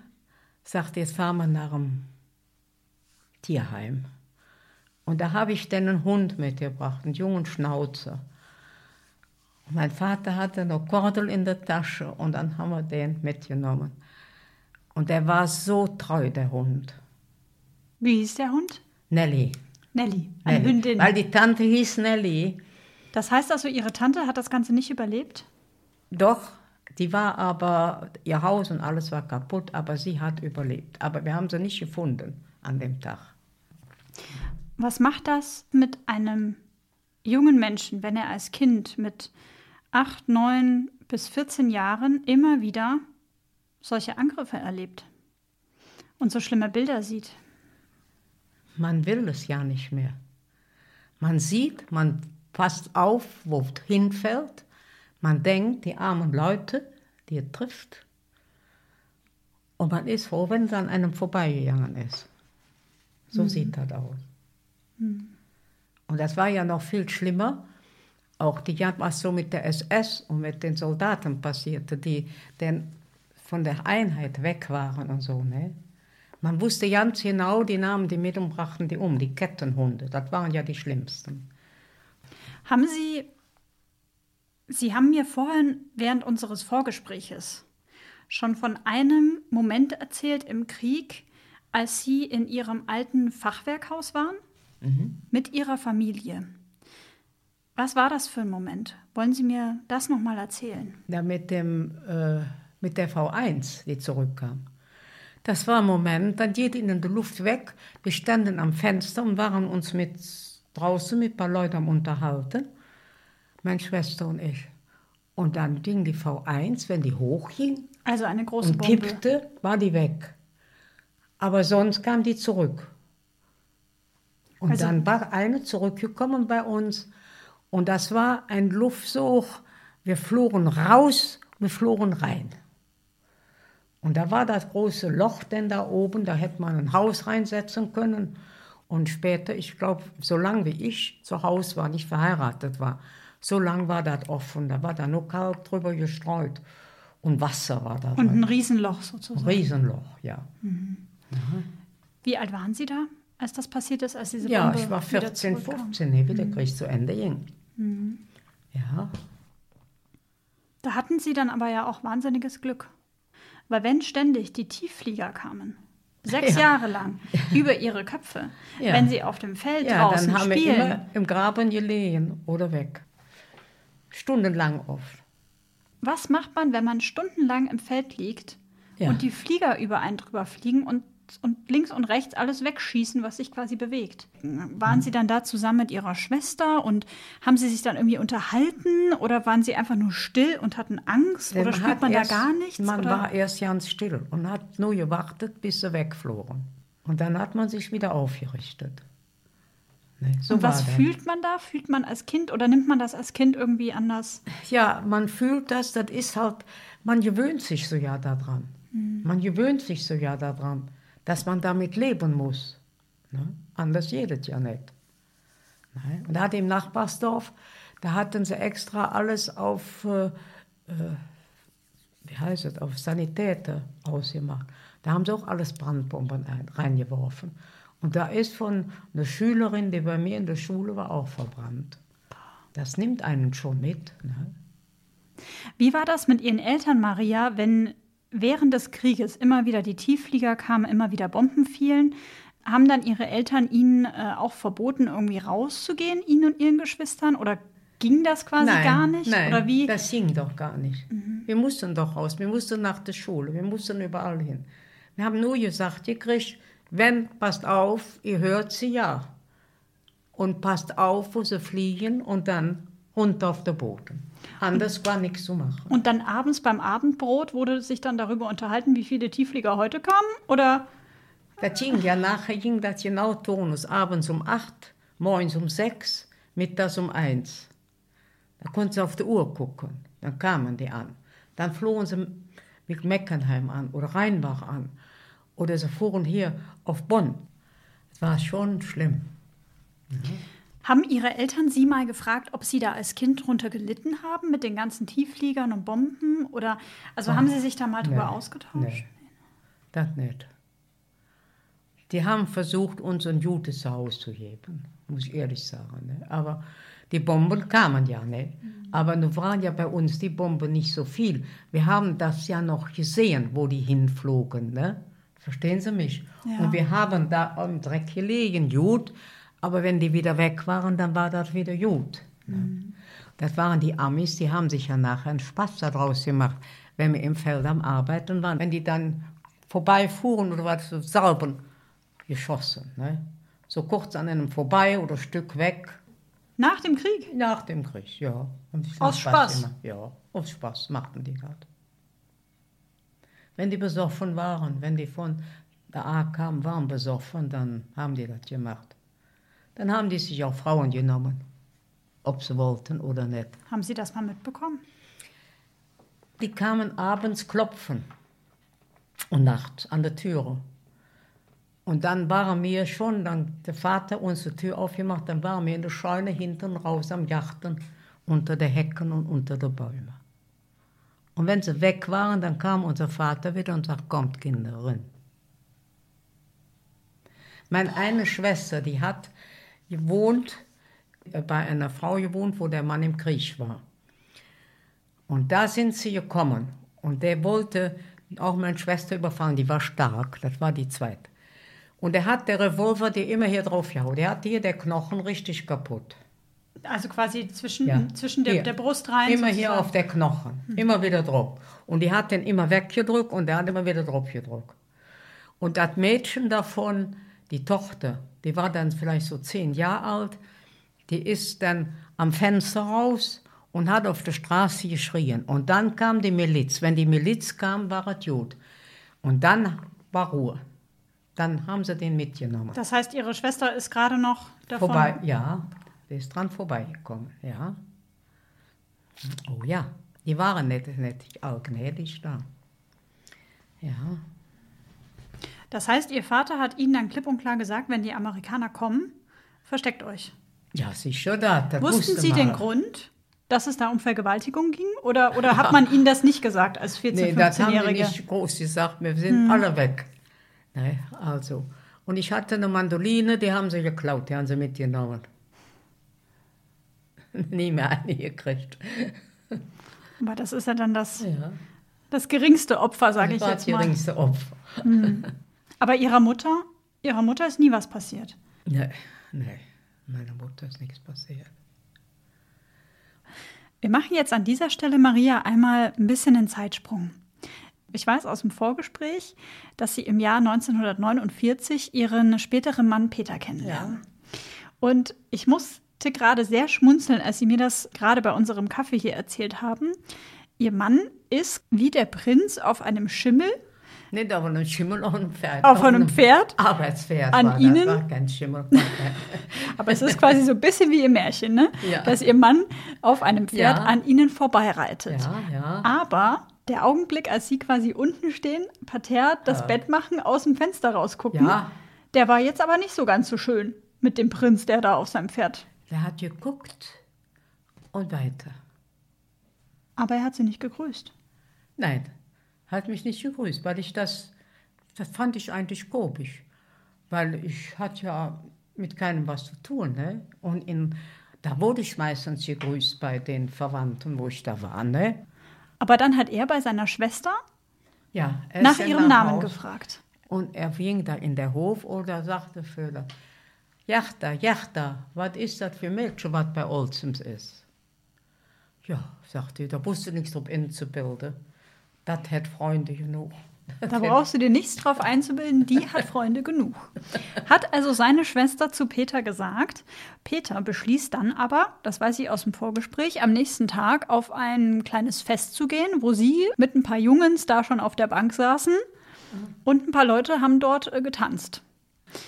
sagte jetzt fahren wir nach dem Tierheim. Und da habe ich dann einen Hund mitgebracht, einen jungen Schnauzer. Mein Vater hatte noch Kordel in der Tasche und dann haben wir den mitgenommen. Und der war so treu, der Hund. Wie hieß der Hund? Nelly. Nelly, eine Nelly. Hündin. Weil die Tante hieß Nelly. Das heißt also, Ihre Tante hat das Ganze nicht überlebt? Doch, die war aber, ihr Haus und alles war kaputt, aber sie hat überlebt. Aber wir haben sie nicht gefunden an dem Tag. Was macht das mit einem jungen Menschen, wenn er als Kind mit 8, 9 bis 14 Jahren immer wieder solche Angriffe erlebt und so schlimme Bilder sieht? Man will es ja nicht mehr. Man sieht, man passt auf, wo es hinfällt. Man denkt, die armen Leute, die er trifft. Und man ist froh, wenn es an einem vorbeigegangen ist. So sieht das aus. Und das war ja noch viel schlimmer. Auch die was so mit der SS und mit den Soldaten passierte, die dann von der Einheit weg waren und so. Ne? Man wusste ganz genau, die nahmen die mit und brachten die um, die Kettenhunde. Das waren ja die schlimmsten. Haben Sie, Sie haben mir vorhin während unseres Vorgespräches schon von einem Moment erzählt im Krieg, als Sie in Ihrem alten Fachwerkhaus waren mit Ihrer Familie. Was war das für ein Moment? Wollen Sie mir das nochmal erzählen? Da mit, dem, äh, mit der V1, die zurückkam. Das war ein Moment, dann geht ihnen die Luft weg. Wir standen am Fenster und waren uns mit draußen mit ein paar Leuten am Unterhalten. Meine Schwester und ich. Und dann ging die V1, wenn die hochging Also eine große und Bombe. kippte, war die weg. Aber sonst kam die zurück. Und Also- dann war eine zurückgekommen bei uns. Und das war ein Luftsog. Wir flogen raus, wir flogen rein. Und da war das große Loch denn da oben, da hätte man ein Haus reinsetzen können. Und später, ich glaube, so lange wie ich zu Hause war, nicht verheiratet war, so lange war das offen. Da war da nur Kalk drüber gestreut. Und Wasser war da Und ein Riesenloch sozusagen. Riesenloch, ja. Wie alt waren Sie da, als das passiert ist, als diese Ja, Bombe ich war wieder 14, zurückkam? 15, nee, wie der Krieg zu Ende ging. Ja, Da hatten Sie dann aber ja auch wahnsinniges Glück. Weil wenn ständig die Tiefflieger kamen, sechs Ja. Jahre lang, über ihre Köpfe, Ja. wenn sie auf dem Feld ja draußen dann haben wir spielen, immer im Graben gelegen oder weg. Stundenlang oft. was macht man, wenn man stundenlang im Feld liegt Ja. und die Flieger über einen drüber fliegen und, und links und rechts alles wegschießen, was sich quasi bewegt? Waren Sie dann da zusammen mit Ihrer Schwester und haben Sie sich dann irgendwie unterhalten oder waren Sie einfach nur still und hatten Angst oder spürt hat man erst, da gar nichts? Man oder? war erst ganz still und hat nur gewartet, bis sie wegflogen. Und dann hat man sich wieder aufgerichtet. Ne, so und was fühlt man da? Fühlt man als Kind oder nimmt man das als Kind irgendwie anders? Ja, man fühlt das, das ist halt, man gewöhnt sich so ja daran. Man gewöhnt sich so ja daran, dass man damit leben muss. Ne? Anders geht es ja nicht. Ne? Und da hat im Nachbarsdorf, da hatten sie extra alles auf, äh, äh, wie heißt es, auf Sanitäter ausgemacht. Da haben sie auch alles Brandbomben ein, reingeworfen. Und da ist von einer Schülerin, die bei mir in der Schule war, auch verbrannt. Das nimmt einen schon mit. Ne? Wie war das mit Ihren Eltern, Maria, wenn während des Krieges immer wieder die Tiefflieger kamen, immer wieder Bomben fielen? Haben dann Ihre Eltern Ihnen äh, auch verboten, irgendwie rauszugehen, Ihnen und Ihren Geschwistern? Oder ging das quasi gar nicht? Nein, Oder wie? Mhm. das ging doch gar nicht. Wir mussten doch raus, wir mussten nach der Schule, wir mussten überall hin. Wir haben nur gesagt, ihr kriegt, wenn, passt auf, ihr hört sie ja. Und passt auf, wo sie fliegen und dann runter auf den Boden. Anders war nichts zu machen. Und dann abends beim Abendbrot wurde sich dann darüber unterhalten, wie viele Tiefflieger heute kamen? Oder Das ging ja nachher, ging das genau Turnus. Abends um acht, morgens um sechs, mittags um eins. Da konnten sie auf die Uhr gucken. Dann kamen die an. Dann flogen sie mit Meckernheim an oder Rheinbach an. Oder sie fuhren hier auf Bonn. Das war schon schlimm. Haben Ihre Eltern Sie mal gefragt, ob Sie da als Kind drunter gelitten haben mit den ganzen Tieffliegern und Bomben? Oder also haben Sie sich da mal drüber Nee, ausgetauscht? Nee, das nicht. Die haben versucht, uns ein gutes Haus zu geben, muss ich ehrlich sagen. Ne? Aber die Bomben kamen ja nicht. Aber nun waren ja bei uns die Bomben nicht so viel. Wir haben das ja noch gesehen, wo die hinflogen. Ne? Verstehen Sie mich? Ja. Und wir haben da im Dreck gelegen, gut. Aber wenn die wieder weg waren, dann war das wieder gut. Ne? Das waren die Amis, die haben sich ja nachher einen Spaß daraus gemacht, wenn wir im Feld am Arbeiten waren. Wenn die dann vorbeifuhren oder was, so Salben geschossen. Ne? So kurz an einem vorbei oder ein Stück weg. Nach dem Krieg? Nach dem Krieg, ja. Aus Spaß? gemacht. Ja, aus Spaß machten die das. Wenn die besoffen waren, wenn die von der A kamen, waren besoffen, dann haben die das gemacht. Dann haben die sich auch Frauen genommen, ob sie wollten oder nicht. Haben Sie das mal mitbekommen? Die kamen abends klopfen und nachts an der Türe. Und dann waren wir schon, dann der Vater unsere Tür aufgemacht, dann waren wir in der Scheune hinten raus am Garten, unter den Hecken und unter den Bäumen. Und wenn sie weg waren, dann kam unser Vater wieder und sagte, kommt Kinder rein. Meine eine Schwester, die hat gewohnt, äh, bei einer Frau gewohnt, wo der Mann im Krieg war. Und da sind sie gekommen. Und der wollte auch meine Schwester überfallen, die war stark, das war die zweite. Und er hat der Revolver, die immer hier drauf gehauen. Der hat hier der Knochen richtig kaputt. Also quasi zwischen, Ja. zwischen der, Hier. der Brust rein. Immer hier sozusagen. auf der Knochen. Immer wieder drauf. Und die hat den immer weggedrückt und der hat immer wieder drauf gedrückt. Und das Mädchen davon, die Tochter, die war dann vielleicht so zehn Jahre alt, die ist dann am Fenster raus und hat auf der Straße geschrien. Und dann kam die Miliz. Wenn die Miliz kam, war es gut. Und dann war Ruhe. Dann haben sie den mitgenommen. Das heißt, Ihre Schwester ist gerade noch davon. Vorbei, ja, der ist dran vorbeigekommen, ja. Oh ja, die waren nicht, nicht allgnädig da. Ja, Das heißt, Ihr Vater hat Ihnen dann klipp und klar gesagt, wenn die Amerikaner kommen, versteckt euch. ja sicher da. Das Wussten wusste Sie man. den Grund, dass es da um Vergewaltigung ging? Oder, oder hat man Ihnen das nicht gesagt als 14-, Nee, das haben die 15-Jährige? nicht groß gesagt, wir sind alle weg. Ne, also, Und ich hatte eine Mandoline, die haben sie geklaut, die haben sie mitgenommen. Nie mehr eine gekriegt. Aber das ist ja dann das, Ja, das geringste Opfer, sage ich das jetzt das mal. geringste Opfer. Aber ihrer Mutter, ihrer Mutter ist nie was passiert. Nee, nee, meiner Mutter ist nichts passiert. Wir machen jetzt an dieser Stelle, Maria, einmal ein bisschen einen Zeitsprung. Ich weiß aus dem Vorgespräch, dass Sie im Jahr 1949 Ihren späteren Mann Peter kennenlernen. Und ich musste gerade sehr schmunzeln, als Sie mir das gerade bei unserem Kaffee hier erzählt haben. Ihr Mann ist wie der Prinz auf einem Schimmel, Nicht auf einem Schimmel, auf einem Pferd. auf einem Pferd, Arbeitspferd An Ihnen? Das war kein Schimmel. aber es ist quasi so ein bisschen wie im Märchen, ne? Ja. dass Ihr Mann auf einem Pferd Ja. an Ihnen vorbeireitet. ja, ja. Aber der Augenblick, als sie quasi unten stehen, parterre, das Ja. Bett machen, aus dem Fenster rausgucken, Ja. der war jetzt aber nicht so ganz so schön mit dem Prinz, der da auf seinem Pferd. Der hat geguckt und weiter. Aber er hat sie nicht gegrüßt. Nein, hat mich nicht gegrüßt, weil ich das, das fand ich eigentlich komisch. Weil ich hatte ja mit keinem was zu tun. Ne? Und in, da wurde ich meistens gegrüßt bei den Verwandten, wo ich da war. Ne? Aber dann hat er bei seiner Schwester Ja, er nach ihrem Namen Haus gefragt. Und er ging da in der Hof oder sagte Föhler, Jachta, Jachta, was ist das für Mädchen, was bei Olsens ist? Ja, sagte ich, da wusste nichts drauf einzubilden. Das hat Freunde genug. Da brauchst du dir nichts drauf einzubilden, die hat Freunde genug. Hat also seine Schwester zu Peter gesagt. Peter beschließt dann aber, das weiß ich aus dem Vorgespräch, am nächsten Tag auf ein kleines Fest zu gehen, wo sie mit ein paar Jungens da schon auf der Bank saßen und ein paar Leute haben dort äh, getanzt.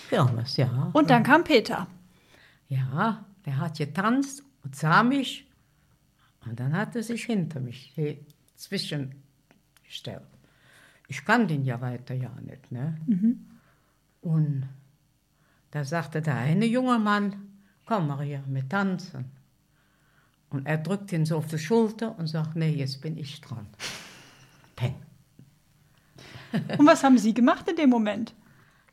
Kirmes, ja. Und dann kam Peter. Ja, der hat getanzt und sah mich und dann hat er sich hinter mich he- zwischengestellt. Ich kann den ja weiter ja nicht, ne? Und da sagte der eine junge Mann, komm Maria, wir tanzen. Und er drückt ihn so auf die Schulter und sagt, nee, jetzt bin ich dran. Peng. Und was haben Sie gemacht in dem Moment?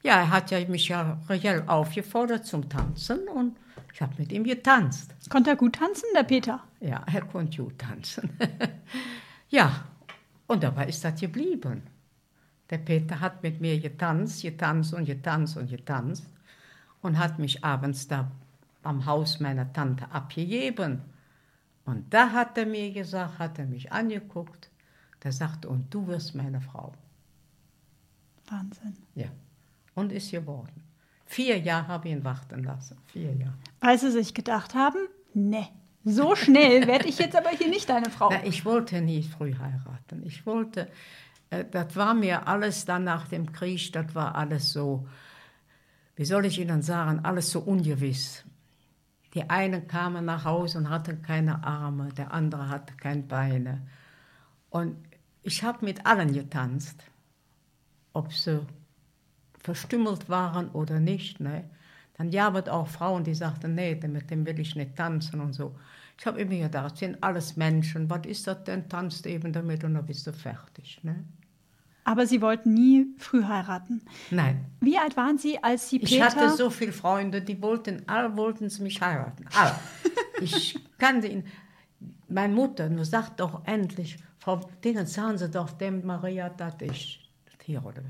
Ja, er hat ja mich ja reell aufgefordert zum Tanzen und ich habe mit ihm getanzt. Konnte er gut tanzen, der Peter? Ja, er konnte gut tanzen. ja, und dabei ist das geblieben. Der Peter hat mit mir getanzt, getanzt und getanzt und getanzt und hat mich abends da am Haus meiner Tante abgegeben. Und da hat er mir gesagt, hat er mich angeguckt, der sagte, und du wirst meine Frau. Wahnsinn. Ja, und ist geworden. Vier Jahre habe ich ihn warten lassen, vier Jahre. Weil Sie sich gedacht haben, ne, so schnell werde ich jetzt aber hier nicht deine Frau. Na, ich wollte nie früh heiraten. Ich wollte, äh, das war mir alles dann nach dem Krieg, das war alles so, wie soll ich Ihnen sagen, alles so ungewiss. Die einen kamen nach Hause und hatten keine Arme, der andere hatte keine Beine. Und ich habe mit allen getanzt, ob sie verstümmelt waren oder nicht. Ne? Dann es auch Frauen, die sagten, nee, mit dem will ich nicht tanzen und so. Ich habe immer gedacht, sind alles Menschen, was ist das denn? Tanzt eben damit und dann bist du fertig. Ne? Aber Sie wollten nie früh heiraten. Nein, Wie alt waren Sie, als Sie Peter... ich hatte so viele Freunde, die wollten, alle wollten sie mich heiraten. Alle. ich kannte ihn. Meine Mutter nur sagt doch endlich, Frau Dingen, sagen Sie doch dem Maria, das ist das hier oder.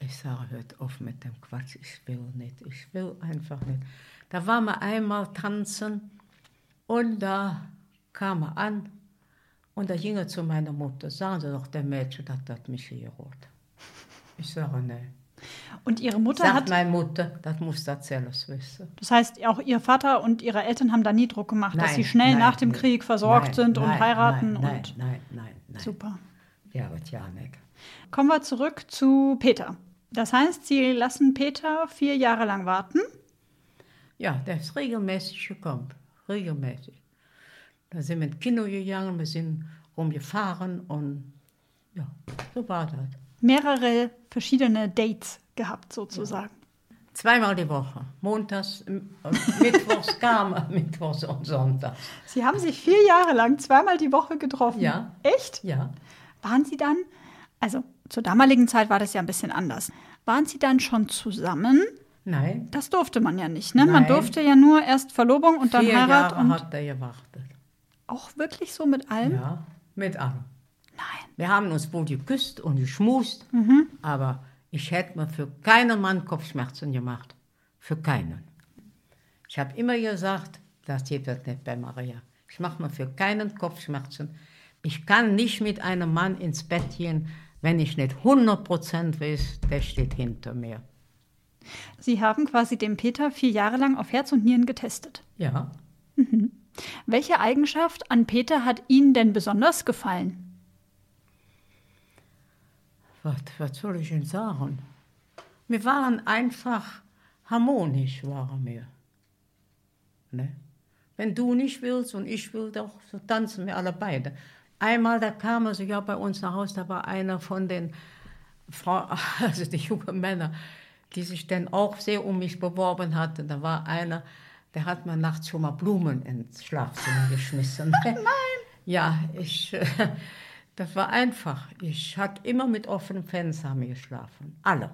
Ich sage, hört auf mit dem Quatsch, ich will nicht, ich will einfach nicht. Da waren wir einmal tanzen und da kam er an und da ging er zu meiner Mutter, sagen Sie doch dem Mädchen, dass das mich hier holt. Ich sage, nee. Und Ihre Mutter Sagt hat... meine Mutter, das muss selbst wissen. Das heißt, auch Ihr Vater und Ihre Eltern haben da nie Druck gemacht, dass Nein, Sie schnell nein, nach dem nein, Krieg versorgt nein, sind und nein, heiraten nein, nein, und... Nein, nein, nein. Super. Ja, das ja nicht. Kommen wir zurück zu Peter. Das heißt, Sie lassen Peter vier Jahre lang warten. Ja, der ist regelmäßig gekommen. Regelmäßig. Da sind wir ins Kino gegangen, wir sind rumgefahren und ja, so war das. Mehrere verschiedene Dates gehabt, sozusagen. Zweimal die Woche. Montags, und Mittwochs kam Mittwochs und Sonntags. Sie haben sich vier Jahre lang zweimal die Woche getroffen. Ja. Echt? Ja. Waren Sie dann, also zur damaligen Zeit war das ja ein bisschen anders, Waren Sie dann schon zusammen? Nein, Das durfte man ja nicht, ne? Man Nein. durfte ja nur erst Verlobung und dann vier Heirat Jahre und hat er gewartet. auch wirklich so mit allem? Ja, mit allem. Nein. Wir haben uns wohl geküsst und geschmust, Mhm. aber ich hätte mir für keinen Mann Kopfschmerzen gemacht. Für keinen. Ich habe immer gesagt, das geht das nicht bei Maria. Ich mache mir für keinen Kopfschmerzen. Ich kann nicht mit einem Mann ins Bett gehen, wenn ich nicht 100% weiß, der steht hinter mir. Sie haben quasi den Peter vier Jahre lang auf Herz und Nieren getestet. Ja, Welche Eigenschaft an Peter hat Ihnen denn besonders gefallen? was, was soll ich Ihnen sagen? Wir waren einfach harmonisch, waren wir. Ne? Wenn du nicht willst und ich will doch, so tanzen wir alle beide. Einmal, da kam also ja bei uns nach Hause, da war einer von den Frau, also die jungen Männer, die sich dann auch sehr um mich beworben hatten. Da war einer, der hat mir nachts schon mal Blumen ins Schlafzimmer geschmissen. Nein! Ja, ich, das war einfach. Ich hatte immer mit offenen Fenstern haben wir geschlafen. Alle.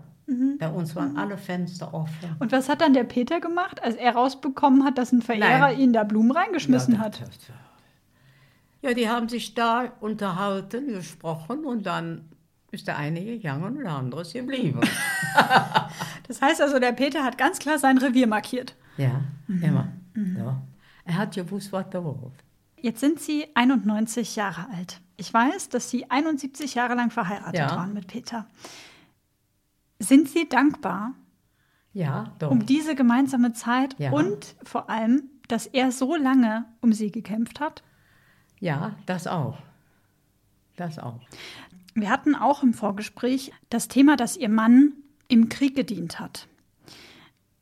Bei uns waren alle Fenster offen. Und was hat dann der Peter gemacht, als er rausbekommen hat, dass ein Verehrer Nein. Ihnen da Blumen reingeschmissen Ja, hat? das- das- Ja, die haben sich da unterhalten, gesprochen und dann ist der eine gegangen und der andere ist geblieben. Das heißt also, der Peter hat ganz klar sein Revier markiert. ja, immer. Ja. Er hat gewusst, was er wollte. Jetzt sind Sie 91 Jahre alt. Ich weiß, dass Sie 71 Jahre lang verheiratet Ja. waren mit Peter. Sind Sie dankbar Ja, doch. um diese gemeinsame Zeit Ja. und vor allem, dass er so lange um Sie gekämpft hat? Ja, das auch. Das auch. Wir hatten auch im Vorgespräch das Thema, dass Ihr Mann im Krieg gedient hat.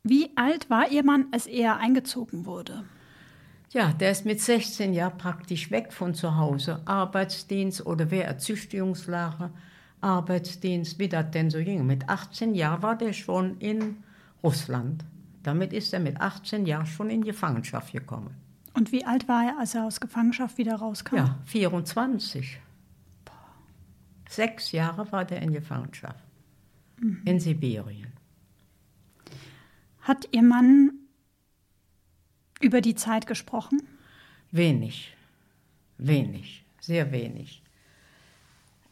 Wie alt war Ihr Mann, als er eingezogen wurde? Ja, der ist mit 16 Jahren praktisch weg von zu Hause. Arbeitsdienst oder wer Erzichtigungslager, Arbeitsdienst, wie das denn so ging. Mit 18 Jahren war der schon in Russland. Damit ist er mit 18 Jahren schon in Gefangenschaft gekommen. Und wie alt war er, als er aus Gefangenschaft wieder rauskam? Ja, 24. Sechs Jahre war der in Gefangenschaft. In Sibirien. Hat Ihr Mann über die Zeit gesprochen? Wenig. Wenig. Sehr wenig.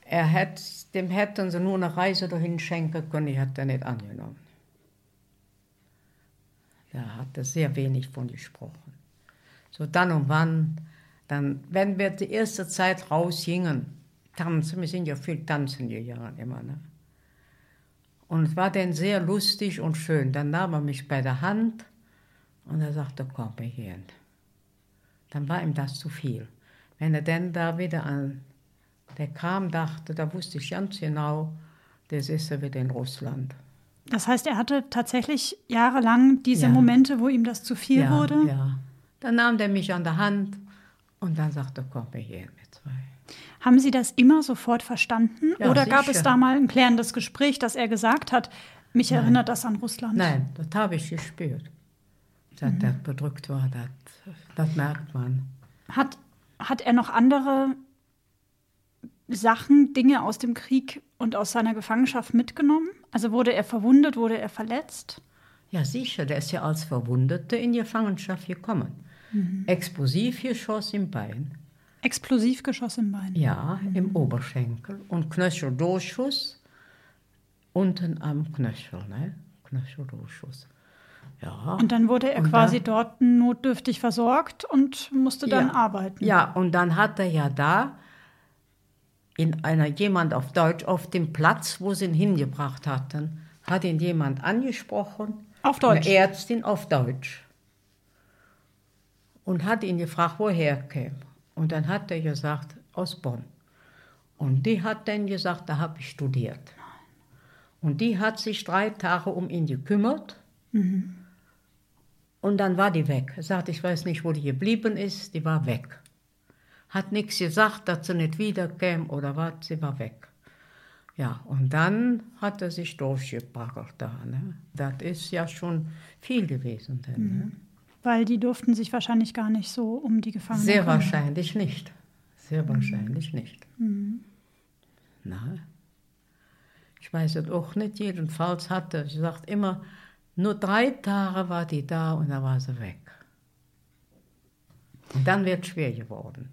Er hätt, dem hätten sie nur eine Reise dahin schenken können, die hat er nicht angenommen. Da hat er sehr wenig von gesprochen. So dann und wann, dann, wenn wir die erste Zeit rausgingen, tanzen, wir sind ja viel tanzen gegangen immer, ne? Und es war dann sehr lustig und schön. Dann nahm er mich bei der Hand und er sagte, komm wir hin. Dann war ihm das zu viel. Wenn er dann da wieder an der Kram dachte, da wusste ich ganz genau, das ist er wieder in Russland. Das heißt, er hatte tatsächlich jahrelang diese Ja. Momente, wo ihm das zu viel ja, wurde? Ja. Dann nahm der mich an der Hand und dann sagte, komm wir hier mit zwei. Haben Sie das immer sofort verstanden? Ja, Oder gab sicher. es da mal ein klärendes Gespräch, dass er gesagt hat, mich erinnert das an Russland? Nein, das habe ich gespürt. Dass Mhm. das bedrückt war, das, das merkt man. Hat, hat er noch andere Sachen, Dinge aus dem Krieg und aus seiner Gefangenschaft mitgenommen? Also wurde er verwundet, wurde er verletzt? Ja, sicher, der ist ja als Verwundeter in Gefangenschaft gekommen. Mhm. Explosivgeschoss im Bein. Explosivgeschoss im Bein. Ja, im Oberschenkel und Knöcheldurchschuss unten am Knöchel, ne? Knöcheldurchschuss. Ja. Und dann wurde er Und quasi dann- dort notdürftig versorgt und musste dann ja. arbeiten. Ja, und dann hat er ja da in einer jemand auf Deutsch auf dem Platz, wo sie ihn hingebracht hatten, hat ihn jemand angesprochen. Auf Deutsch? Eine Ärztin auf Deutsch. Und hat ihn gefragt, woher er käme. Und dann hat er gesagt, aus Bonn. Und die hat dann gesagt, da habe ich studiert. Und die hat sich drei Tage um ihn gekümmert. Und dann war die weg. Er sagt, ich weiß nicht, wo die geblieben ist, die war weg. Hat nichts gesagt, dass sie nicht wiederkäme oder was, sie war weg. Ja, und dann hat er sich durchgebracht da. Ne? Das ist ja schon viel gewesen. Denn, ne? Weil die durften sich wahrscheinlich gar nicht so um die Gefangenen Sehr kümmern. wahrscheinlich nicht. Sehr wahrscheinlich nicht. Na? Ich Ich weiß es auch nicht, jedenfalls hatte, sie sagt immer, nur drei Tage war die da und dann war sie weg. Und dann wird es schwer geworden.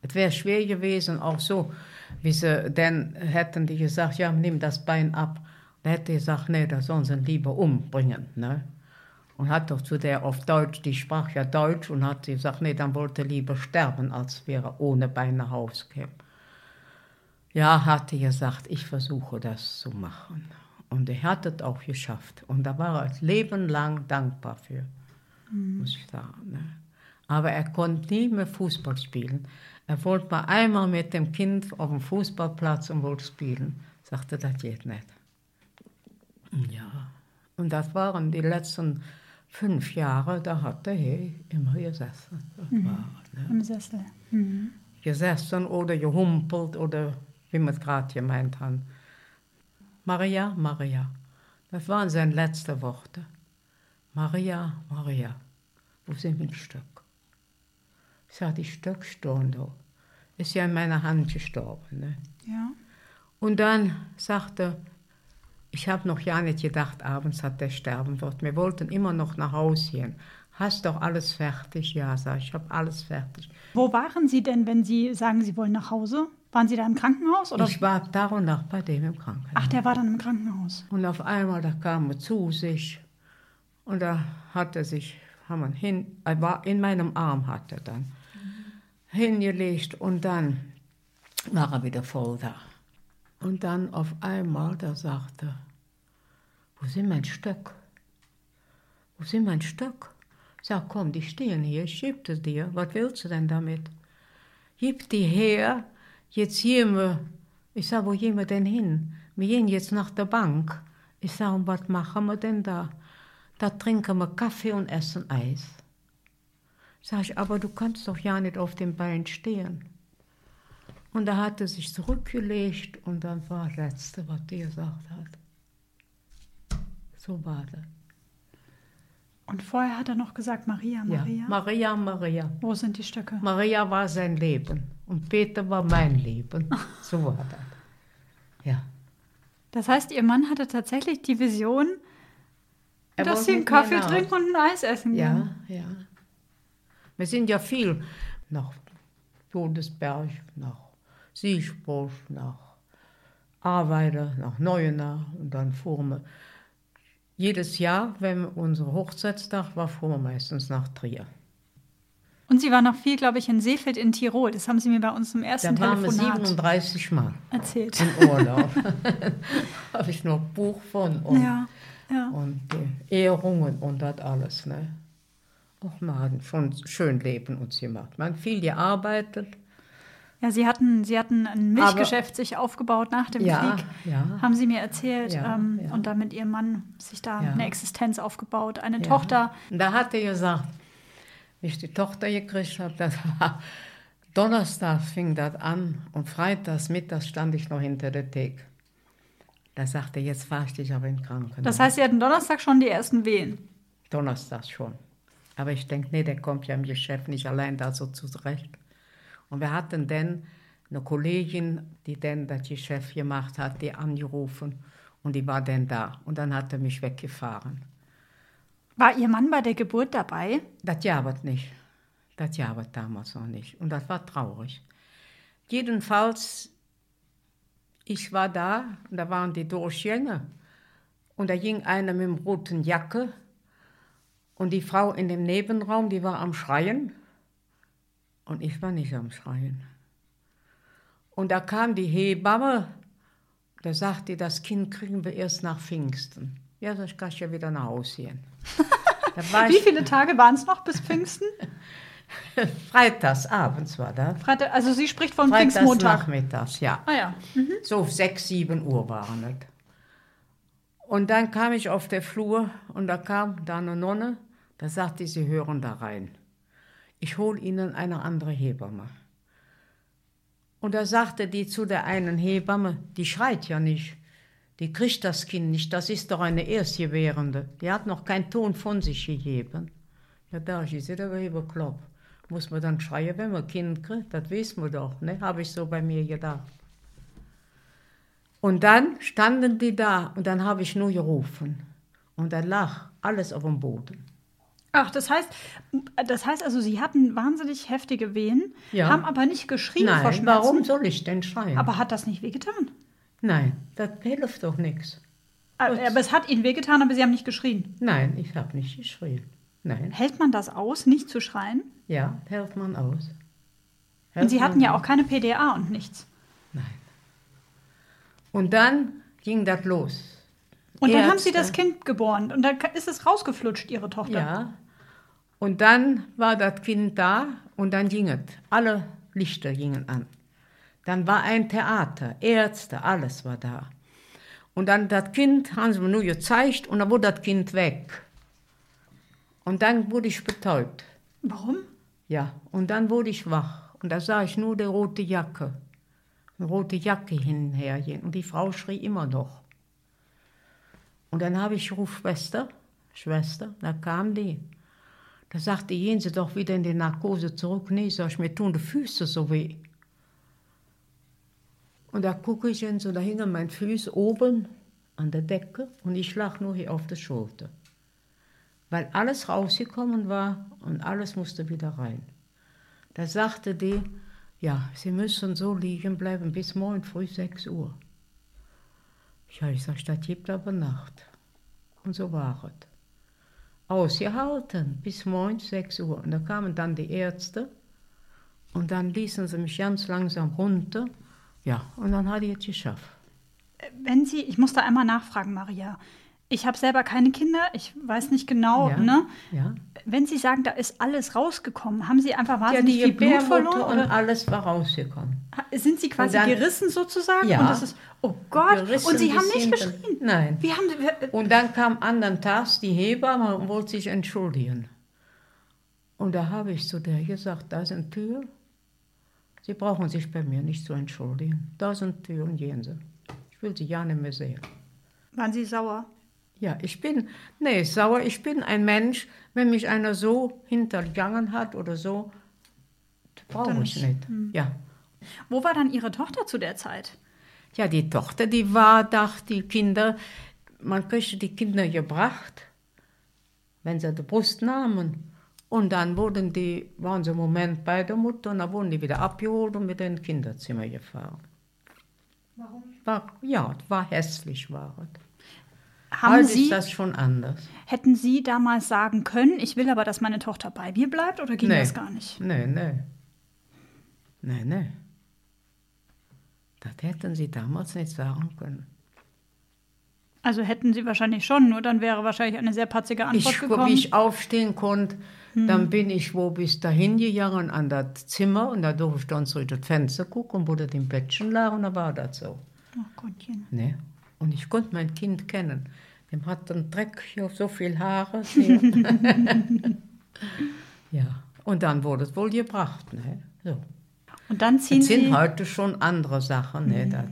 Es wäre schwer gewesen, auch so, wie sie dann hätten die gesagt, ja, nimm das Bein ab. Da hätte gesagt, nee, da sollen sie lieber umbringen. Ne? Und hat doch zu der auf Deutsch, die sprach ja Deutsch und hat gesagt, nee, dann wollte er lieber sterben, als wäre ohne Bein nach Hause käme. Ja, hatte gesagt, ich versuche das zu machen. Und er hat es auch geschafft. Und da war er das Leben lang dankbar für, mhm. muss ich sagen. Ne? Aber er konnte nie mehr Fußball spielen. Er wollte mal einmal mit dem Kind auf dem Fußballplatz und wollte spielen. Sagte, das geht nicht. Ja, und das waren die letzten fünf Jahre, da hat er hier immer gesessen. Mhm. War, ne? Im Sessel. Mhm. Gesessen oder gehumpelt oder wie man es gerade gemeint hat. Maria, Maria. Das waren seine letzten Worte. Maria, Maria, wo sind mein Stück? Ich sage, die Stück stehen da. Ist ja in meiner Hand gestorben. Ne? Ja. Und dann sagte er, ich habe noch ja nicht gedacht, abends hat der sterben wird. Wir wollten immer noch nach Hause gehen. Hast doch alles fertig? Ja, sag ich, ich habe alles fertig. Wo waren Sie denn, wenn Sie sagen, Sie wollen nach Hause? Waren Sie da im Krankenhaus? Oder? Ich war da und nach bei dem im Krankenhaus. Ach, der war dann im Krankenhaus. Und auf einmal, da kam er zu sich und da hat er sich, haben wir hin, er war in meinem Arm hat er dann mhm. hingelegt und dann war er wieder voll da. Und dann auf einmal, da sagte wo sind mein Stöck? Wo sind mein Stöck? Sag, komm, die stehen hier, ich gebe es dir. Was willst du denn damit? Gib die her, jetzt gehen wir. Ich sag, wo gehen wir denn hin? Wir gehen jetzt nach der Bank. Ich sag, und was machen wir denn da? Da trinken wir Kaffee und essen Eis. Sag ich, aber du kannst doch ja nicht auf dem Bein stehen. Und er hatte sich zurückgelegt und dann war das Letzte, was er gesagt hat. So war das. Und vorher hat er noch gesagt, Maria, Maria. Ja, Maria, Maria. Wo sind die Stöcke? Maria war sein Leben und Peter war mein Leben. So war das. Ja. Das heißt, Ihr Mann hatte tatsächlich die Vision, er dass Sie einen Kaffee trinken und ein Eis essen gehen. Ja, ja. Wir sind ja viel nach Todesberg, nach Siegspruch, nach Arbeiter, nach Neuenahr und dann fuhren wir. Jedes Jahr, wenn unser Hochzeitstag war, fuhren wir meistens nach Trier. Und Sie waren noch viel, glaube ich, in Seefeld in Tirol. Das haben Sie mir bei uns im ersten da Telefonat Da waren wir 37 Mal erzählt. Im Urlaub. Habe ich noch Buch von und, ja, ja. und die Ehrungen und das alles. Ne? Och, man schon schön Leben uns gemacht. Man hat viel gearbeitet. Ja, Sie hatten, Sie hatten ein Milchgeschäft Aber, sich aufgebaut nach dem ja, Krieg, ja. haben Sie mir erzählt. Ja, ähm. Und dann mit Ihrem Mann sich da eine Existenz aufgebaut, eine Tochter. Da hat er gesagt, wie ich die Tochter gekriegt habe, das war Donnerstag fing das an und freitags mittags stand ich noch hinter der Theke. Da sagte er, jetzt fahre ich dich aber in Krankenhaus. Das heißt, Sie hatten Donnerstag schon die ersten Wehen? Donnerstag schon. Aber ich denke, nee, der kommt ja im Geschäft nicht allein da so zurecht. Und wir hatten dann eine Kollegin, die dann das Geschäft gemacht hat, die angerufen und die war dann da. Und dann hat er mich weggefahren. War Ihr Mann bei der Geburt dabei? Das jabert nicht. Das jabert damals noch nicht. Und das war traurig. Jedenfalls, ich war da und da waren die Durchgänge. Und da ging einer mit dem roten Jacke und die Frau in dem Nebenraum, die war am Schreien. Und ich war nicht am Schreien. Und da kam die Hebamme, da sagte, das Kind kriegen wir erst nach Pfingsten. Ja, das kann ich ja wieder nach Hause gehen. Wie viele Tage waren es noch bis Pfingsten? Freitags abends war das. Freitag, also sie spricht von Freitags Pfingstmontag. nachmittags, ja. Ah ja. Mhm. So sechs, sieben Uhr waren es. Und dann kam ich auf der Flur und da kam da eine Nonne, da sagte sie, hören da rein ich hole Ihnen eine andere Hebamme. Und da sagte die zu der einen Hebamme, die schreit ja nicht, die kriegt das Kind nicht, das ist doch eine Erstgebärende, die hat noch keinen Ton von sich gegeben. Ja, da ist sie aber überkloppt. Muss man dann schreien, wenn man ein Kind kriegt? Das wissen wir doch, ne? Habe ich so bei mir gedacht. Und dann standen die da und dann habe ich nur gerufen. Und da lag alles auf dem Boden. Ach, das heißt, das heißt also, Sie hatten wahnsinnig heftige Wehen, Ja. haben aber nicht geschrien vor Nein, Schmerzen. warum soll ich denn schreien? Aber hat das nicht wehgetan? Nein, das hilft doch nichts. Aber aber es hat Ihnen wehgetan, aber Sie haben nicht geschrien. Nein, ich habe nicht geschrien. Nein, Hält man das aus, nicht zu schreien? ja, hält man aus. Und Sie Hält hatten ja auch keine PDA und nichts. Nein. Und dann ging das los. Und dann haben Ärzte. Sie das Kind geboren und dann ist es rausgeflutscht, Ihre Tochter. Ja. Und dann war das Kind da und dann ging es. Alle Lichter gingen an. Dann war ein Theater, Ärzte, alles war da. Und dann das Kind haben sie mir nur gezeigt und dann wurde das Kind weg. Und dann wurde ich betäubt. Warum? Ja, und dann wurde ich wach. Und da sah ich nur die rote Jacke. Eine rote Jacke hinhergehen. Und die Frau schrie immer noch. Und dann habe ich gerufen, Schwester, Schwester, da kam die. Da sagte, gehen Sie doch wieder in die Narkose zurück. Nee, sag ich, mir tun die Füße so weh. Und da gucke ich hin, so da hingen meine Füße oben an der Decke und ich lag nur hier auf der Schulter. Weil alles rausgekommen war und alles musste wieder rein. Da sagte die, ja, Sie müssen so liegen bleiben bis morgen früh 6 Uhr. Ja, ich sag, das gibt aber Nacht. Und so war es. Ausgehalten bis morgen 6 Uhr. Und da kamen dann die Ärzte und dann ließen sie mich ganz langsam runter. Ja, und dann hatte ich es geschafft. Wenn Sie, ich muss da einmal nachfragen, Maria. Ich habe selber keine Kinder, ich weiß nicht genau, ja, ne? Ja. Wenn Sie sagen, da ist alles rausgekommen, haben Sie einfach Ja, wahnsinnig die viel Blut verloren? und Oder alles war rausgekommen. Sind Sie quasi dann- gerissen sozusagen? Ja. Und das ist, oh Gott, Gerissen und Sie haben nicht geschrien? Nein. Wie haben Sie, Und dann kam anderen Tags die Hebamme und wollte sich entschuldigen. Und da habe ich zu der gesagt, da eine Tür. Sie brauchen sich bei mir nicht zu entschuldigen. Da Tür und gehen Sie. Ich will Sie ja nicht mehr sehen. waren Sie sauer? Ja, ich bin, nee, sauer, ich bin ein Mensch, wenn mich einer so hintergangen hat oder so, brauche ich nicht. Hm. nicht. Ja. Wo war dann Ihre Tochter zu der Zeit? Ja, die Tochter, die war, dachte die Kinder, man kriegte die Kinder gebracht, wenn sie die Brust nahmen. Und dann wurden die, waren sie einen Moment bei der Mutter und dann wurden die wieder abgeholt und wieder ins Kinderzimmer gefahren. Warum? War, ja, war hässlich, war es. Haben Heute Sie, ist das schon anders. hätten Sie damals sagen können, ich will aber, dass meine Tochter bei mir bleibt oder ging Nee. das gar nicht? Nee, nee. Nee, nee. Das hätten sie damals nicht sagen können. Also hätten Sie wahrscheinlich schon, nur dann wäre wahrscheinlich eine sehr patzige Antwort Ich, gekommen. wie ich aufstehen konnte, Hm. dann bin ich wo bis dahin gegangen an das Zimmer und da durfte ich dann so durch das Fenster gucken, wo das im Bettchen lag und da war das so. oh Gottchen. Ne? Und ich konnte mein Kind kennen. Dem hat dann Dreck hier so viel Haare. Ja, und dann wurde es wohl gebracht. Ne? So. Und dann ziehen Das sind Sie. heute schon andere Sachen. Ne? Mhm. Das.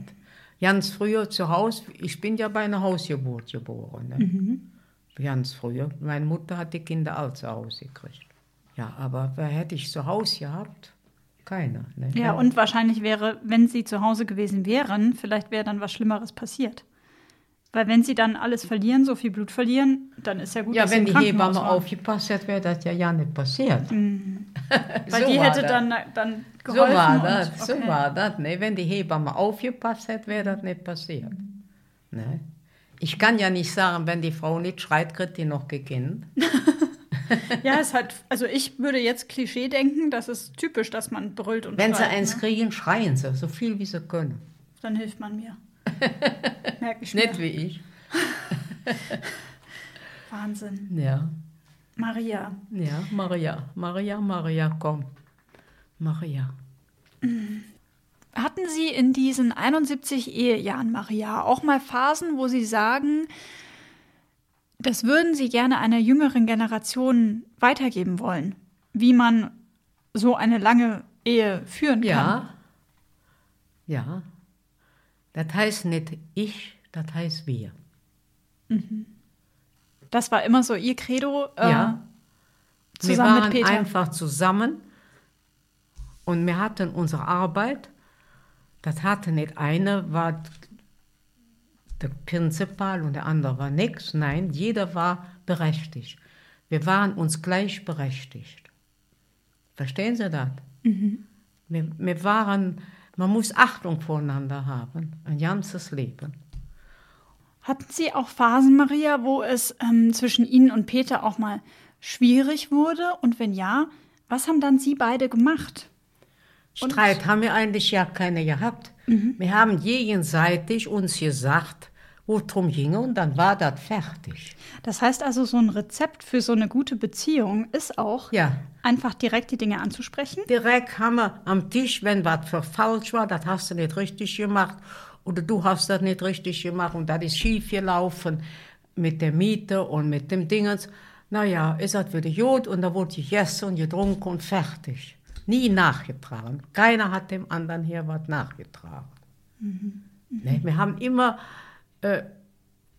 Ganz früher zu Hause, ich bin ja bei einer Hausgeburt geboren. Ne? Mhm. Ganz früher. Meine Mutter hat die Kinder alle zu Hause gekriegt. Ja, aber wer hätte ich zu Hause gehabt? Keiner. Ne? Ja, und wahrscheinlich wäre, wenn Sie zu Hause gewesen wären, vielleicht wäre dann was Schlimmeres passiert. Weil wenn Sie dann alles verlieren, so viel Blut verlieren, dann ist ja gut, Ja, dass Sie wenn im die Hebamme waren. aufgepasst hätte, wäre das ja ja nicht passiert. Weil So die war hätte das. dann, dann So geholfen. war und- das, so okay. war das. Ne? Wenn die Hebamme aufgepasst hätte, wäre das nicht passiert. Ne? Ich kann ja nicht sagen, wenn die Frau nicht schreit, kriegt die noch gekannt. Ja, ist halt, also ich würde jetzt Klischee denken, das ist typisch, dass man brüllt und Wenn sie schreit, eins ne? kriegen, schreien sie, so viel wie sie können. Dann hilft man mir. Merke ich Nicht mir. wie ich. Wahnsinn. Ja, Maria, ja, Maria, Maria, Maria, komm. Maria. hatten Sie in diesen 71 Ehejahren, Maria, auch mal Phasen, wo Sie sagen, das würden Sie gerne einer jüngeren Generation weitergeben wollen, wie man so eine lange Ehe führen kann? Ja, ja. Das heißt nicht ich, das heißt wir. Das war immer so Ihr Credo. Äh, Ja. Wir Zusammen waren mit Peter. einfach zusammen und wir hatten unsere Arbeit. Das hatte nicht eine, war der Prinzipal und der andere war nichts. Nein, jeder war berechtigt. Wir waren uns gleichberechtigt. Verstehen Sie das? Mhm. Wir, wir waren, man muss Achtung voreinander haben, ein ganzes Leben. Hatten Sie auch Phasen, Maria, wo es ähm, zwischen Ihnen und Peter auch mal schwierig wurde? Und wenn ja, was haben dann Sie beide gemacht? Streit haben wir eigentlich ja keine gehabt. Mhm. Wir haben gegenseitig uns gesagt, worum ging und dann war das fertig. Das heißt also, so ein Rezept für so eine gute Beziehung ist auch, ja. einfach direkt die Dinge anzusprechen? Direkt haben wir am Tisch, wenn was für falsch war, das hast du nicht richtig gemacht oder du hast das nicht richtig gemacht und das ist schief gelaufen mit der Miete und mit dem Dingens. Naja, ist das wieder gut und da wurde gegessen und getrunken und fertig. Nie nachgetragen. Keiner hat dem anderen hier was nachgetragen. Mhm. Mhm. Nee, wir haben immer äh,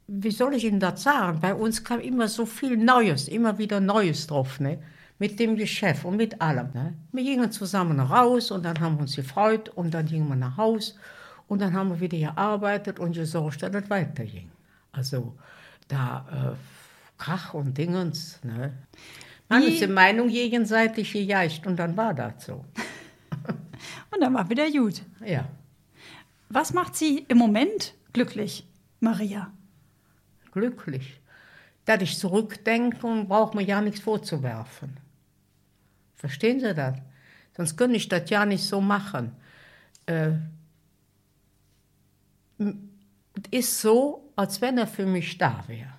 wie soll ich Ihnen das sagen? Bei uns kam immer so viel Neues, immer wieder Neues drauf, ne? Mit dem Geschäft und mit allem. Ne? Wir gingen zusammen raus und dann haben wir uns gefreut und dann gingen wir nach Haus und dann haben wir wieder gearbeitet und gesorgt, dass es weiterging. Also da äh, Krach und Dingens. Ne? Man ist die Meinung gegenseitig gejagt und dann war das so. und dann war wieder gut. Ja. Was macht Sie im Moment glücklich? Maria? Glücklich. Dass ich zurückdenke und braucht mir ja nichts vorzuwerfen. Verstehen Sie das? Sonst könnte ich das ja nicht so machen. Äh, es ist so, als wenn er für mich da wäre.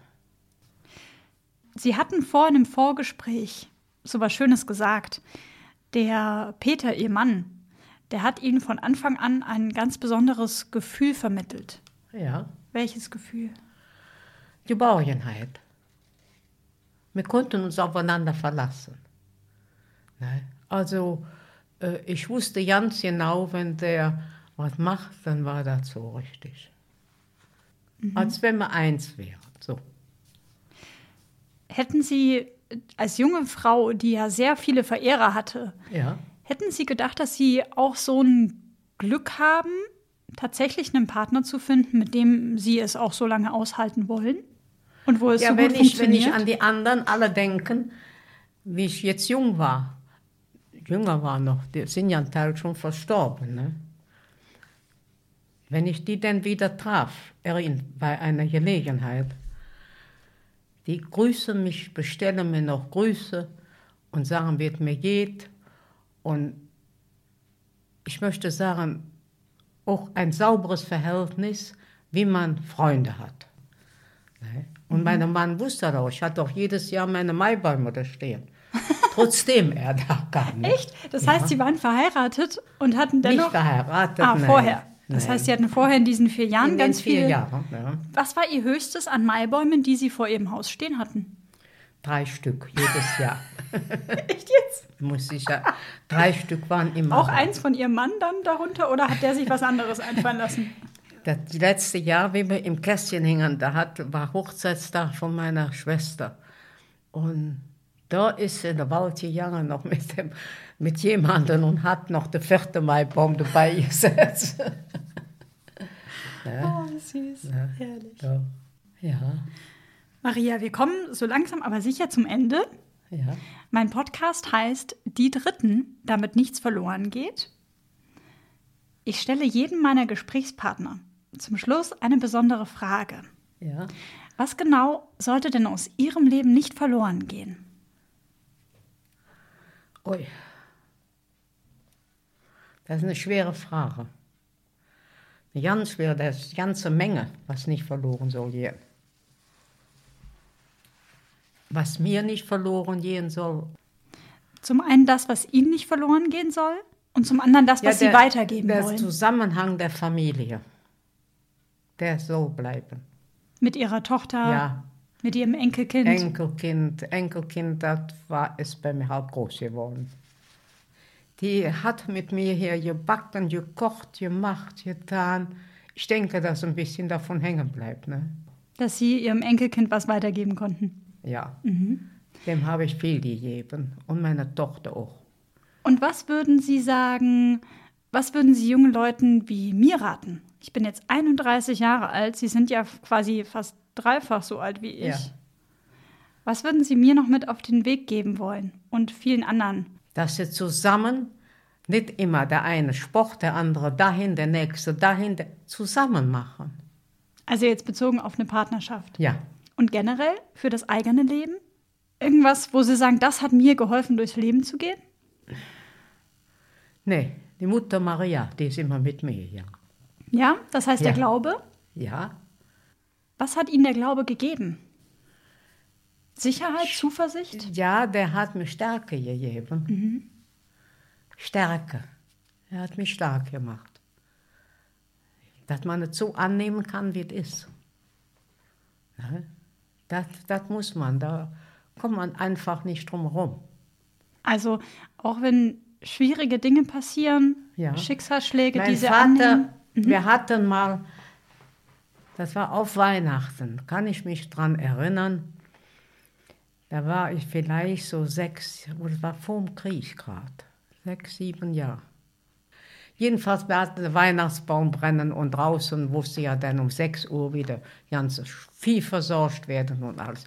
Sie hatten vorhin im Vorgespräch so was Schönes gesagt. Der Peter, Ihr Mann, der hat Ihnen von Anfang an ein ganz besonderes Gefühl vermittelt. Ja. Welches Gefühl? Geborgenheit. Wir konnten uns aufeinander verlassen. Ne? Also äh, ich wusste ganz genau, wenn der was macht, dann war das so richtig. Mhm. Als wenn wir eins wären. So. Hätten Sie als junge Frau, die ja sehr viele Verehrer hatte, ja. hätten Sie gedacht, dass Sie auch so ein Glück haben, tatsächlich einen Partner zu finden, mit dem sie es auch so lange aushalten wollen? Und wo es ja, so wenn gut ich, funktioniert? Wenn ich an die anderen alle denken, wie ich jetzt jung war, jünger war noch, die sind ja ein Teil schon verstorben. Ne? Wenn ich die dann wieder traf, bei einer Gelegenheit, die grüßen mich, bestellen mir noch Grüße und sagen, wie es mir geht. Und ich möchte sagen, auch ein sauberes Verhältnis, wie man Freunde hat. Ne? Und mhm. mein Mann wusste das auch. Ich hatte auch jedes Jahr meine Maibäume da stehen. Trotzdem er da kam. Echt? Das heißt, ja. Sie waren verheiratet und hatten dennoch... Nicht verheiratet, Ah, nein. vorher. Das nein. heißt, Sie hatten vorher in diesen vier Jahren in ganz vier viel... Jahren, ja. Was war Ihr höchstes an Maibäumen, die Sie vor Ihrem Haus stehen hatten? Drei Stück, jedes Jahr. Echt jetzt? Muss ich ja. Drei Stück waren immer. Auch eins von Ihrem Mann dann darunter oder hat der sich was anderes einfallen lassen? Das letzte Jahr, wie wir im Kästchen hingen, da hat, war Hochzeitstag von meiner Schwester. Und da ist in der Wald gegangen noch mit, dem, mit jemandem und hat noch den 4. Maibaum dabei gesetzt. ja. Oh, süß. Ja. Herrlich. Ja. ja. Maria, wir kommen so langsam aber sicher zum Ende. Ja. Mein Podcast heißt Die Dritten, damit nichts verloren geht. Ich stelle jedem meiner Gesprächspartner zum Schluss eine besondere Frage. Ja. Was genau sollte denn aus Ihrem Leben nicht verloren gehen? Ui. Das ist eine schwere Frage. Eine ganz schwere, das ist eine ganze Menge, was nicht verloren soll gehen was mir nicht verloren gehen soll. Zum einen das, was Ihnen nicht verloren gehen soll und zum anderen das, was ja, der, Sie weitergeben der wollen. Der Zusammenhang der Familie, der soll bleiben. Mit Ihrer Tochter? Ja. Mit Ihrem Enkelkind? Enkelkind, Enkelkind, das war, ist bei mir halt groß geworden. Die hat mit mir hier gebacken, gekocht, gemacht, getan. Ich denke, dass ein bisschen davon hängen bleibt. Ne? Dass Sie Ihrem Enkelkind was weitergeben konnten? Ja. Mhm. Dem habe ich viel gegeben und meiner Tochter auch. Und was würden Sie sagen, was würden Sie jungen Leuten wie mir raten, Ich bin jetzt 31 Jahre alt. Sie sind ja quasi fast dreifach so alt wie ich. Ja. Was würden Sie mir noch mit auf den Weg geben wollen und vielen anderen? Dass sie zusammen, nicht immer der eine Sport, der andere dahin, der nächste dahin, zusammen machen. Also jetzt bezogen auf eine Partnerschaft. Ja. Und generell für das eigene Leben? Irgendwas, wo Sie sagen, das hat mir geholfen, durchs Leben zu gehen? Nee, die Mutter Maria, die ist immer mit mir gegangen. Ja, das heißt Ja. der Glaube. Ja, Was hat Ihnen der Glaube gegeben? Sicherheit, Zuversicht? ja, der hat mir Stärke gegeben. Stärke. Er hat mich stark gemacht. Dass man es so annehmen kann, wie es ist. Ne? Das, das muss man, da kommt man einfach nicht drum herum. Also auch wenn schwierige Dinge passieren, Ja. Schicksalsschläge, Mein die Sie Vater, annehmen. wir hatten mal, das war auf Weihnachten, kann ich mich dran erinnern. Da war ich vielleicht so sechs, oder das war vor dem Krieg gerade, sechs, sieben Jahre. Jedenfalls war der Weihnachtsbaum brennen und draußen wusste ja dann um 6 Uhr wieder ganzes Vieh versorgt werden und alles.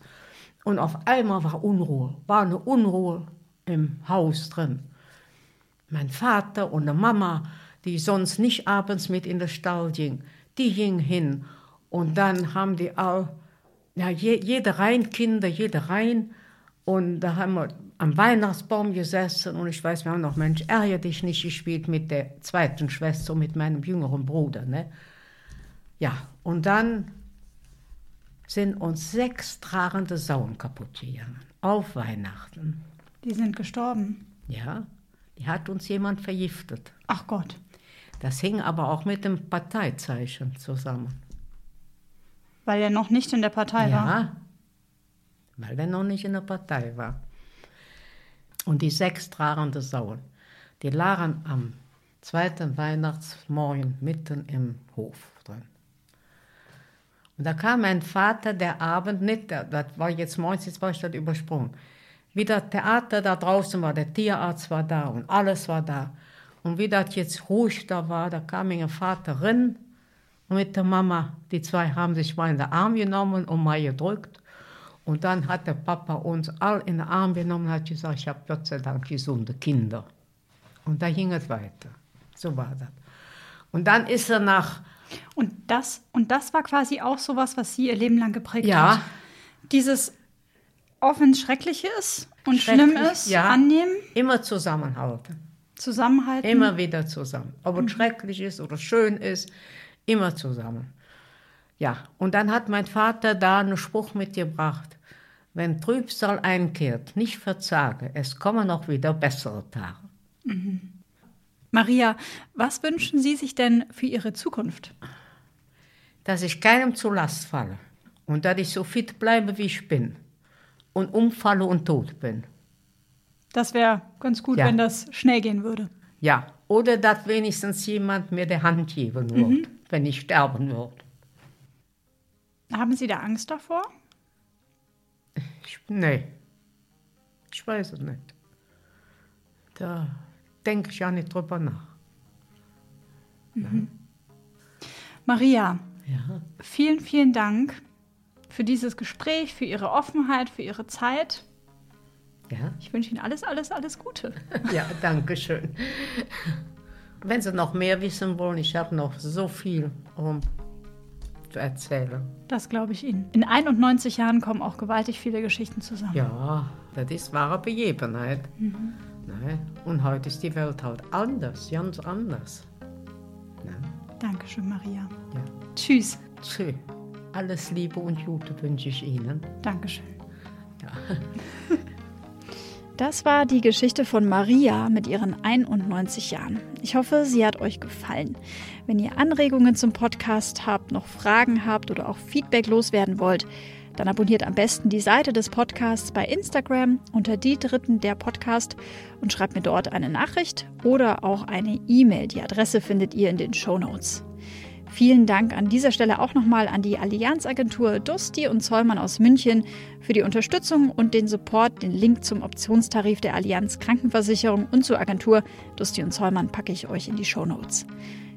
Und auf einmal war Unruhe, war eine Unruhe im Haus drin. Mein Vater und eine Mama, die sonst nicht abends mit in den Stall ging, die ging hin. Und dann haben die all, ja, je, jede rein Kinder, jede rein. Und da haben wir am Weihnachtsbaum gesessen und ich weiß, wir haben noch Mensch, ärgere dich nicht gespielt mit der zweiten Schwester, mit meinem jüngeren Bruder. Ne? Ja, und dann sind uns sechs tragende Sauen kaputt gegangen. Auf Weihnachten. Die sind gestorben. Ja, die hat uns jemand vergiftet. Ach Gott. Das hing aber auch mit dem Parteizeichen zusammen. Weil er noch nicht in der Partei war. Ja, weil er noch nicht in der Partei war. Und die sechs tragende Sauen, die lagen am zweiten Weihnachtsmorgen mitten im Hof drin. Und da kam mein Vater der Abend nicht, das war jetzt morgens, jetzt war ich das übersprungen. Wie das Theater da draußen war, der Tierarzt war da und alles war da. Und wie das jetzt ruhig da war, da kam mein Vater rein und mit der Mama, die zwei haben sich mal in den Arm genommen und mal gedrückt. Und dann hat der Papa uns all in den Arm genommen und hat gesagt, ich habe Gott sei Dank gesunde Kinder. Und da ging es weiter. So war das. Und dann ist er nach, Und das, und das war quasi auch sowas, was Sie Ihr Leben lang geprägt Ja. hat. Dieses, auch wenn es schrecklich ist und Schrecklich, schlimm ist, ja. annehmen, immer zusammenhalten. zusammenhalten. Immer wieder zusammen. Ob es schrecklich ist oder schön ist, immer zusammen. Ja, und dann hat mein Vater da einen Spruch mitgebracht. Wenn Trübsal einkehrt, nicht verzage, es kommen noch wieder bessere Tage. Maria, was wünschen Sie sich denn für Ihre Zukunft? Dass ich keinem zu Last falle und dass ich so fit bleibe, wie ich bin und umfalle und tot bin. Das wäre ganz gut, Ja. wenn das schnell gehen würde. Ja, oder dass wenigstens jemand mir die Hand geben wird, wenn ich sterben würde. Haben Sie da Angst davor? Ich, nee, ich weiß es nicht. Da denke ich ja nicht drüber nach. Maria, Ja, vielen, vielen Dank für dieses Gespräch, für Ihre Offenheit, für Ihre Zeit. ja, Ich wünsche Ihnen alles, alles, alles Gute. ja, danke schön. Wenn Sie noch mehr wissen wollen, ich habe noch so viel um zu erzählen. Das glaube ich Ihnen. In 91 Jahren kommen auch gewaltig viele Geschichten zusammen. Ja, das ist wahre Begebenheit. Ne? Und heute ist die Welt halt anders, ganz anders. Ne? Dankeschön, Maria. Ja. Tschüss. Tschö. Alles Liebe und Gute wünsche ich Ihnen. Dankeschön. Ja. Das war die Geschichte von Maria mit ihren 91 Jahren. Ich hoffe, sie hat euch gefallen. Wenn ihr Anregungen zum Podcast habt, noch Fragen habt oder auch Feedback loswerden wollt, dann abonniert am besten die Seite des Podcasts bei Instagram unter die Dritten der Podcast und schreibt mir dort eine Nachricht oder auch eine E-Mail. Die Adresse findet ihr in den Show Notes. Vielen Dank an dieser Stelle auch nochmal an die Allianzagentur Dusti und Zollmann aus München für die Unterstützung und den Support. Den Link zum Optionstarif der Allianz Krankenversicherung und zur Agentur Dusti und Zollmann packe ich euch in die Show Notes.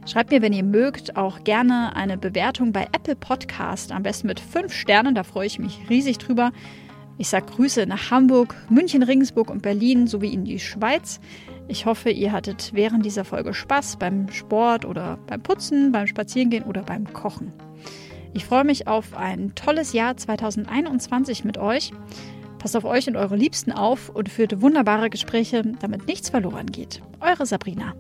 Schreibt mir, wenn ihr mögt, auch gerne eine Bewertung bei Apple Podcast, am besten mit fünf Sternen, da freue ich mich riesig drüber. Ich sage Grüße nach Hamburg, München, Regensburg und Berlin sowie in die Schweiz. Ich hoffe, ihr hattet während dieser Folge Spaß beim Sport oder beim Putzen, beim Spazierengehen oder beim Kochen. Ich freue mich auf ein tolles Jahr 2021 mit euch. Passt auf euch und eure Liebsten auf und führt wunderbare Gespräche, damit nichts verloren geht. Eure Sabrina.